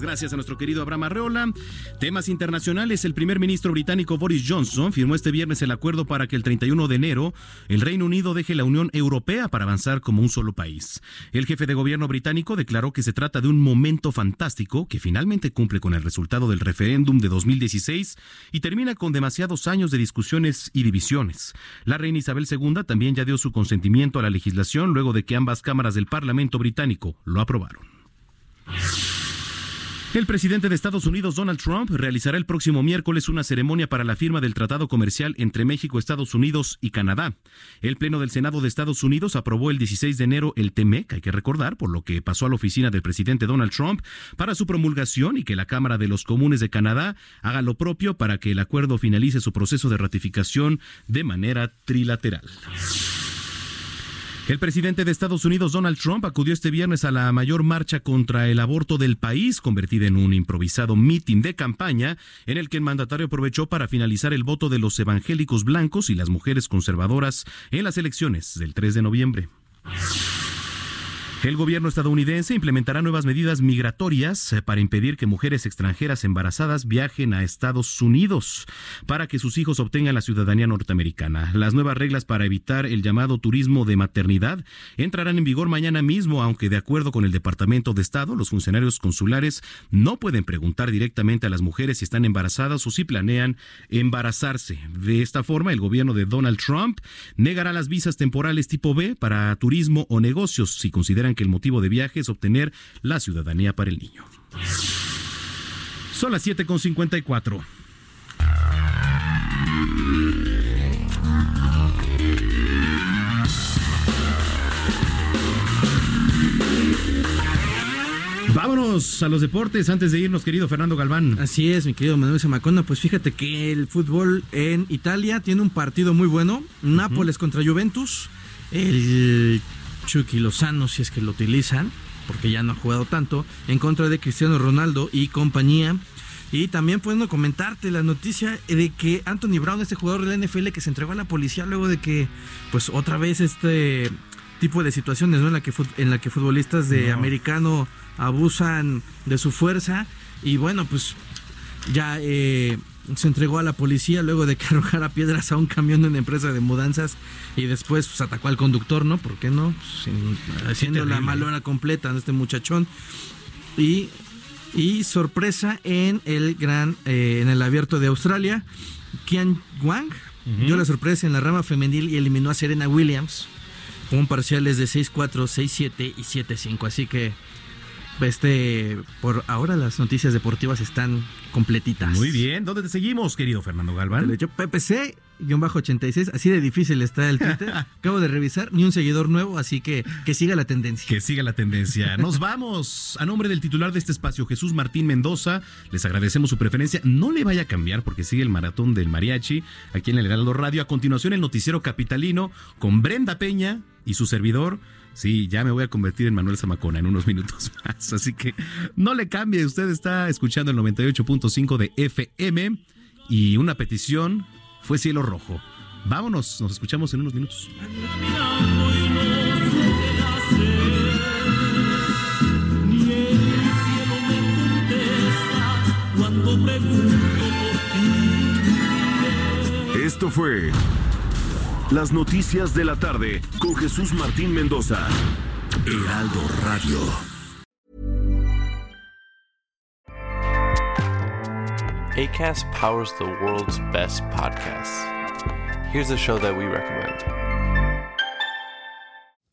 Gracias, a nuestro querido Abraham Arreola. Temas internacionales. El primer ministro británico Boris Johnson firmó este viernes el acuerdo para que el 31 de enero el Reino Unido deje la Unión Europea para avanzar como un solo país. El jefe de gobierno británico declaró que se trata de un momento fantástico que finalmente cumple con el resultado del referéndum de 2016 y termina con demasiados años de discusiones y divisiones. La reina Isabel II también ya dio su consentimiento a la legislación luego de que ambas cámaras del Parlamento británico lo aprobaron. El presidente de Estados Unidos, Donald Trump, realizará el próximo miércoles una ceremonia para la firma del Tratado Comercial entre México, Estados Unidos y Canadá. El Pleno del Senado de Estados Unidos aprobó el 16 de enero el TEMEC, hay que recordar, por lo que pasó a la oficina del presidente Donald Trump para su promulgación y que la Cámara de los Comunes de Canadá haga lo propio para que el acuerdo finalice su proceso de ratificación de manera trilateral. El presidente de Estados Unidos, Donald Trump, acudió este viernes a la mayor marcha contra el aborto del país, convertida en un improvisado mitin de campaña, en el que el mandatario aprovechó para finalizar el voto de los evangélicos blancos y las mujeres conservadoras en las elecciones del 3 de noviembre. El gobierno estadounidense implementará nuevas medidas migratorias eh, para impedir que mujeres extranjeras embarazadas viajen a Estados Unidos para que sus hijos obtengan la ciudadanía norteamericana. Las nuevas reglas para evitar el llamado turismo de maternidad entrarán en vigor mañana mismo, aunque de acuerdo con el Departamento de Estado, los funcionarios consulares no pueden preguntar directamente a las mujeres si están embarazadas o si planean embarazarse. De esta forma, el gobierno de Donald Trump negará las visas temporales tipo B para turismo o negocios si consideran que el motivo de viaje es obtener la ciudadanía para el niño. Son las 7.54. Vámonos a los deportes antes de irnos, querido Fernando Galván. Así es, mi querido Manuel Zamacona. Pues fíjate que el fútbol en Italia tiene un partido muy bueno. Nápoles contra Juventus. El Chucky Lozano, si es que lo utilizan, porque ya no ha jugado tanto, en contra de Cristiano Ronaldo y compañía. Y también puedo comentarte la noticia de que Anthony Brown, este jugador de la NFL que se entregó a la policía luego de que, pues otra vez este tipo de situaciones, ¿no? En la que, en la que futbolistas de americano abusan de su fuerza. Y bueno, pues ya eh, se entregó a la policía luego de que [laughs] arrojara piedras a un camión de una empresa de mudanzas y después pues, atacó al conductor, ¿no? ¿Por qué no? Pues, haciendo la malora completa de este muchachón. Y, y sorpresa en el gran, eh, en el abierto de Australia, Kian Wang dio la sorpresa en la rama femenil y eliminó a Serena Williams con parciales de 6-4, 6-7 y 7-5. Así que este, por ahora las noticias deportivas están completitas. Muy bien, ¿dónde te seguimos, querido Fernando Galván? De hecho, PPC-86, así de difícil está el Twitter. [laughs] Acabo de revisar, ni un seguidor nuevo, así que que siga la tendencia. Que siga la tendencia. [laughs] Nos vamos. A nombre del titular de este espacio, Jesús Martín Mendoza, les agradecemos su preferencia. No le vaya a cambiar porque sigue el maratón del mariachi aquí en el Heraldo Radio. A continuación, el noticiero capitalino con Brenda Peña y su servidor. Sí, ya me voy a convertir en Manuel Zamacona en unos minutos [laughs] más. Así que no le cambie. Usted está escuchando el 98.5 de FM y una petición fue Cielo Rojo. Vámonos, nos escuchamos en unos minutos. Esto fue las noticias de la tarde con Jesús Martín Mendoza. Heraldo Radio. ACAST powers the world's best podcasts. Here's a show that we recommend.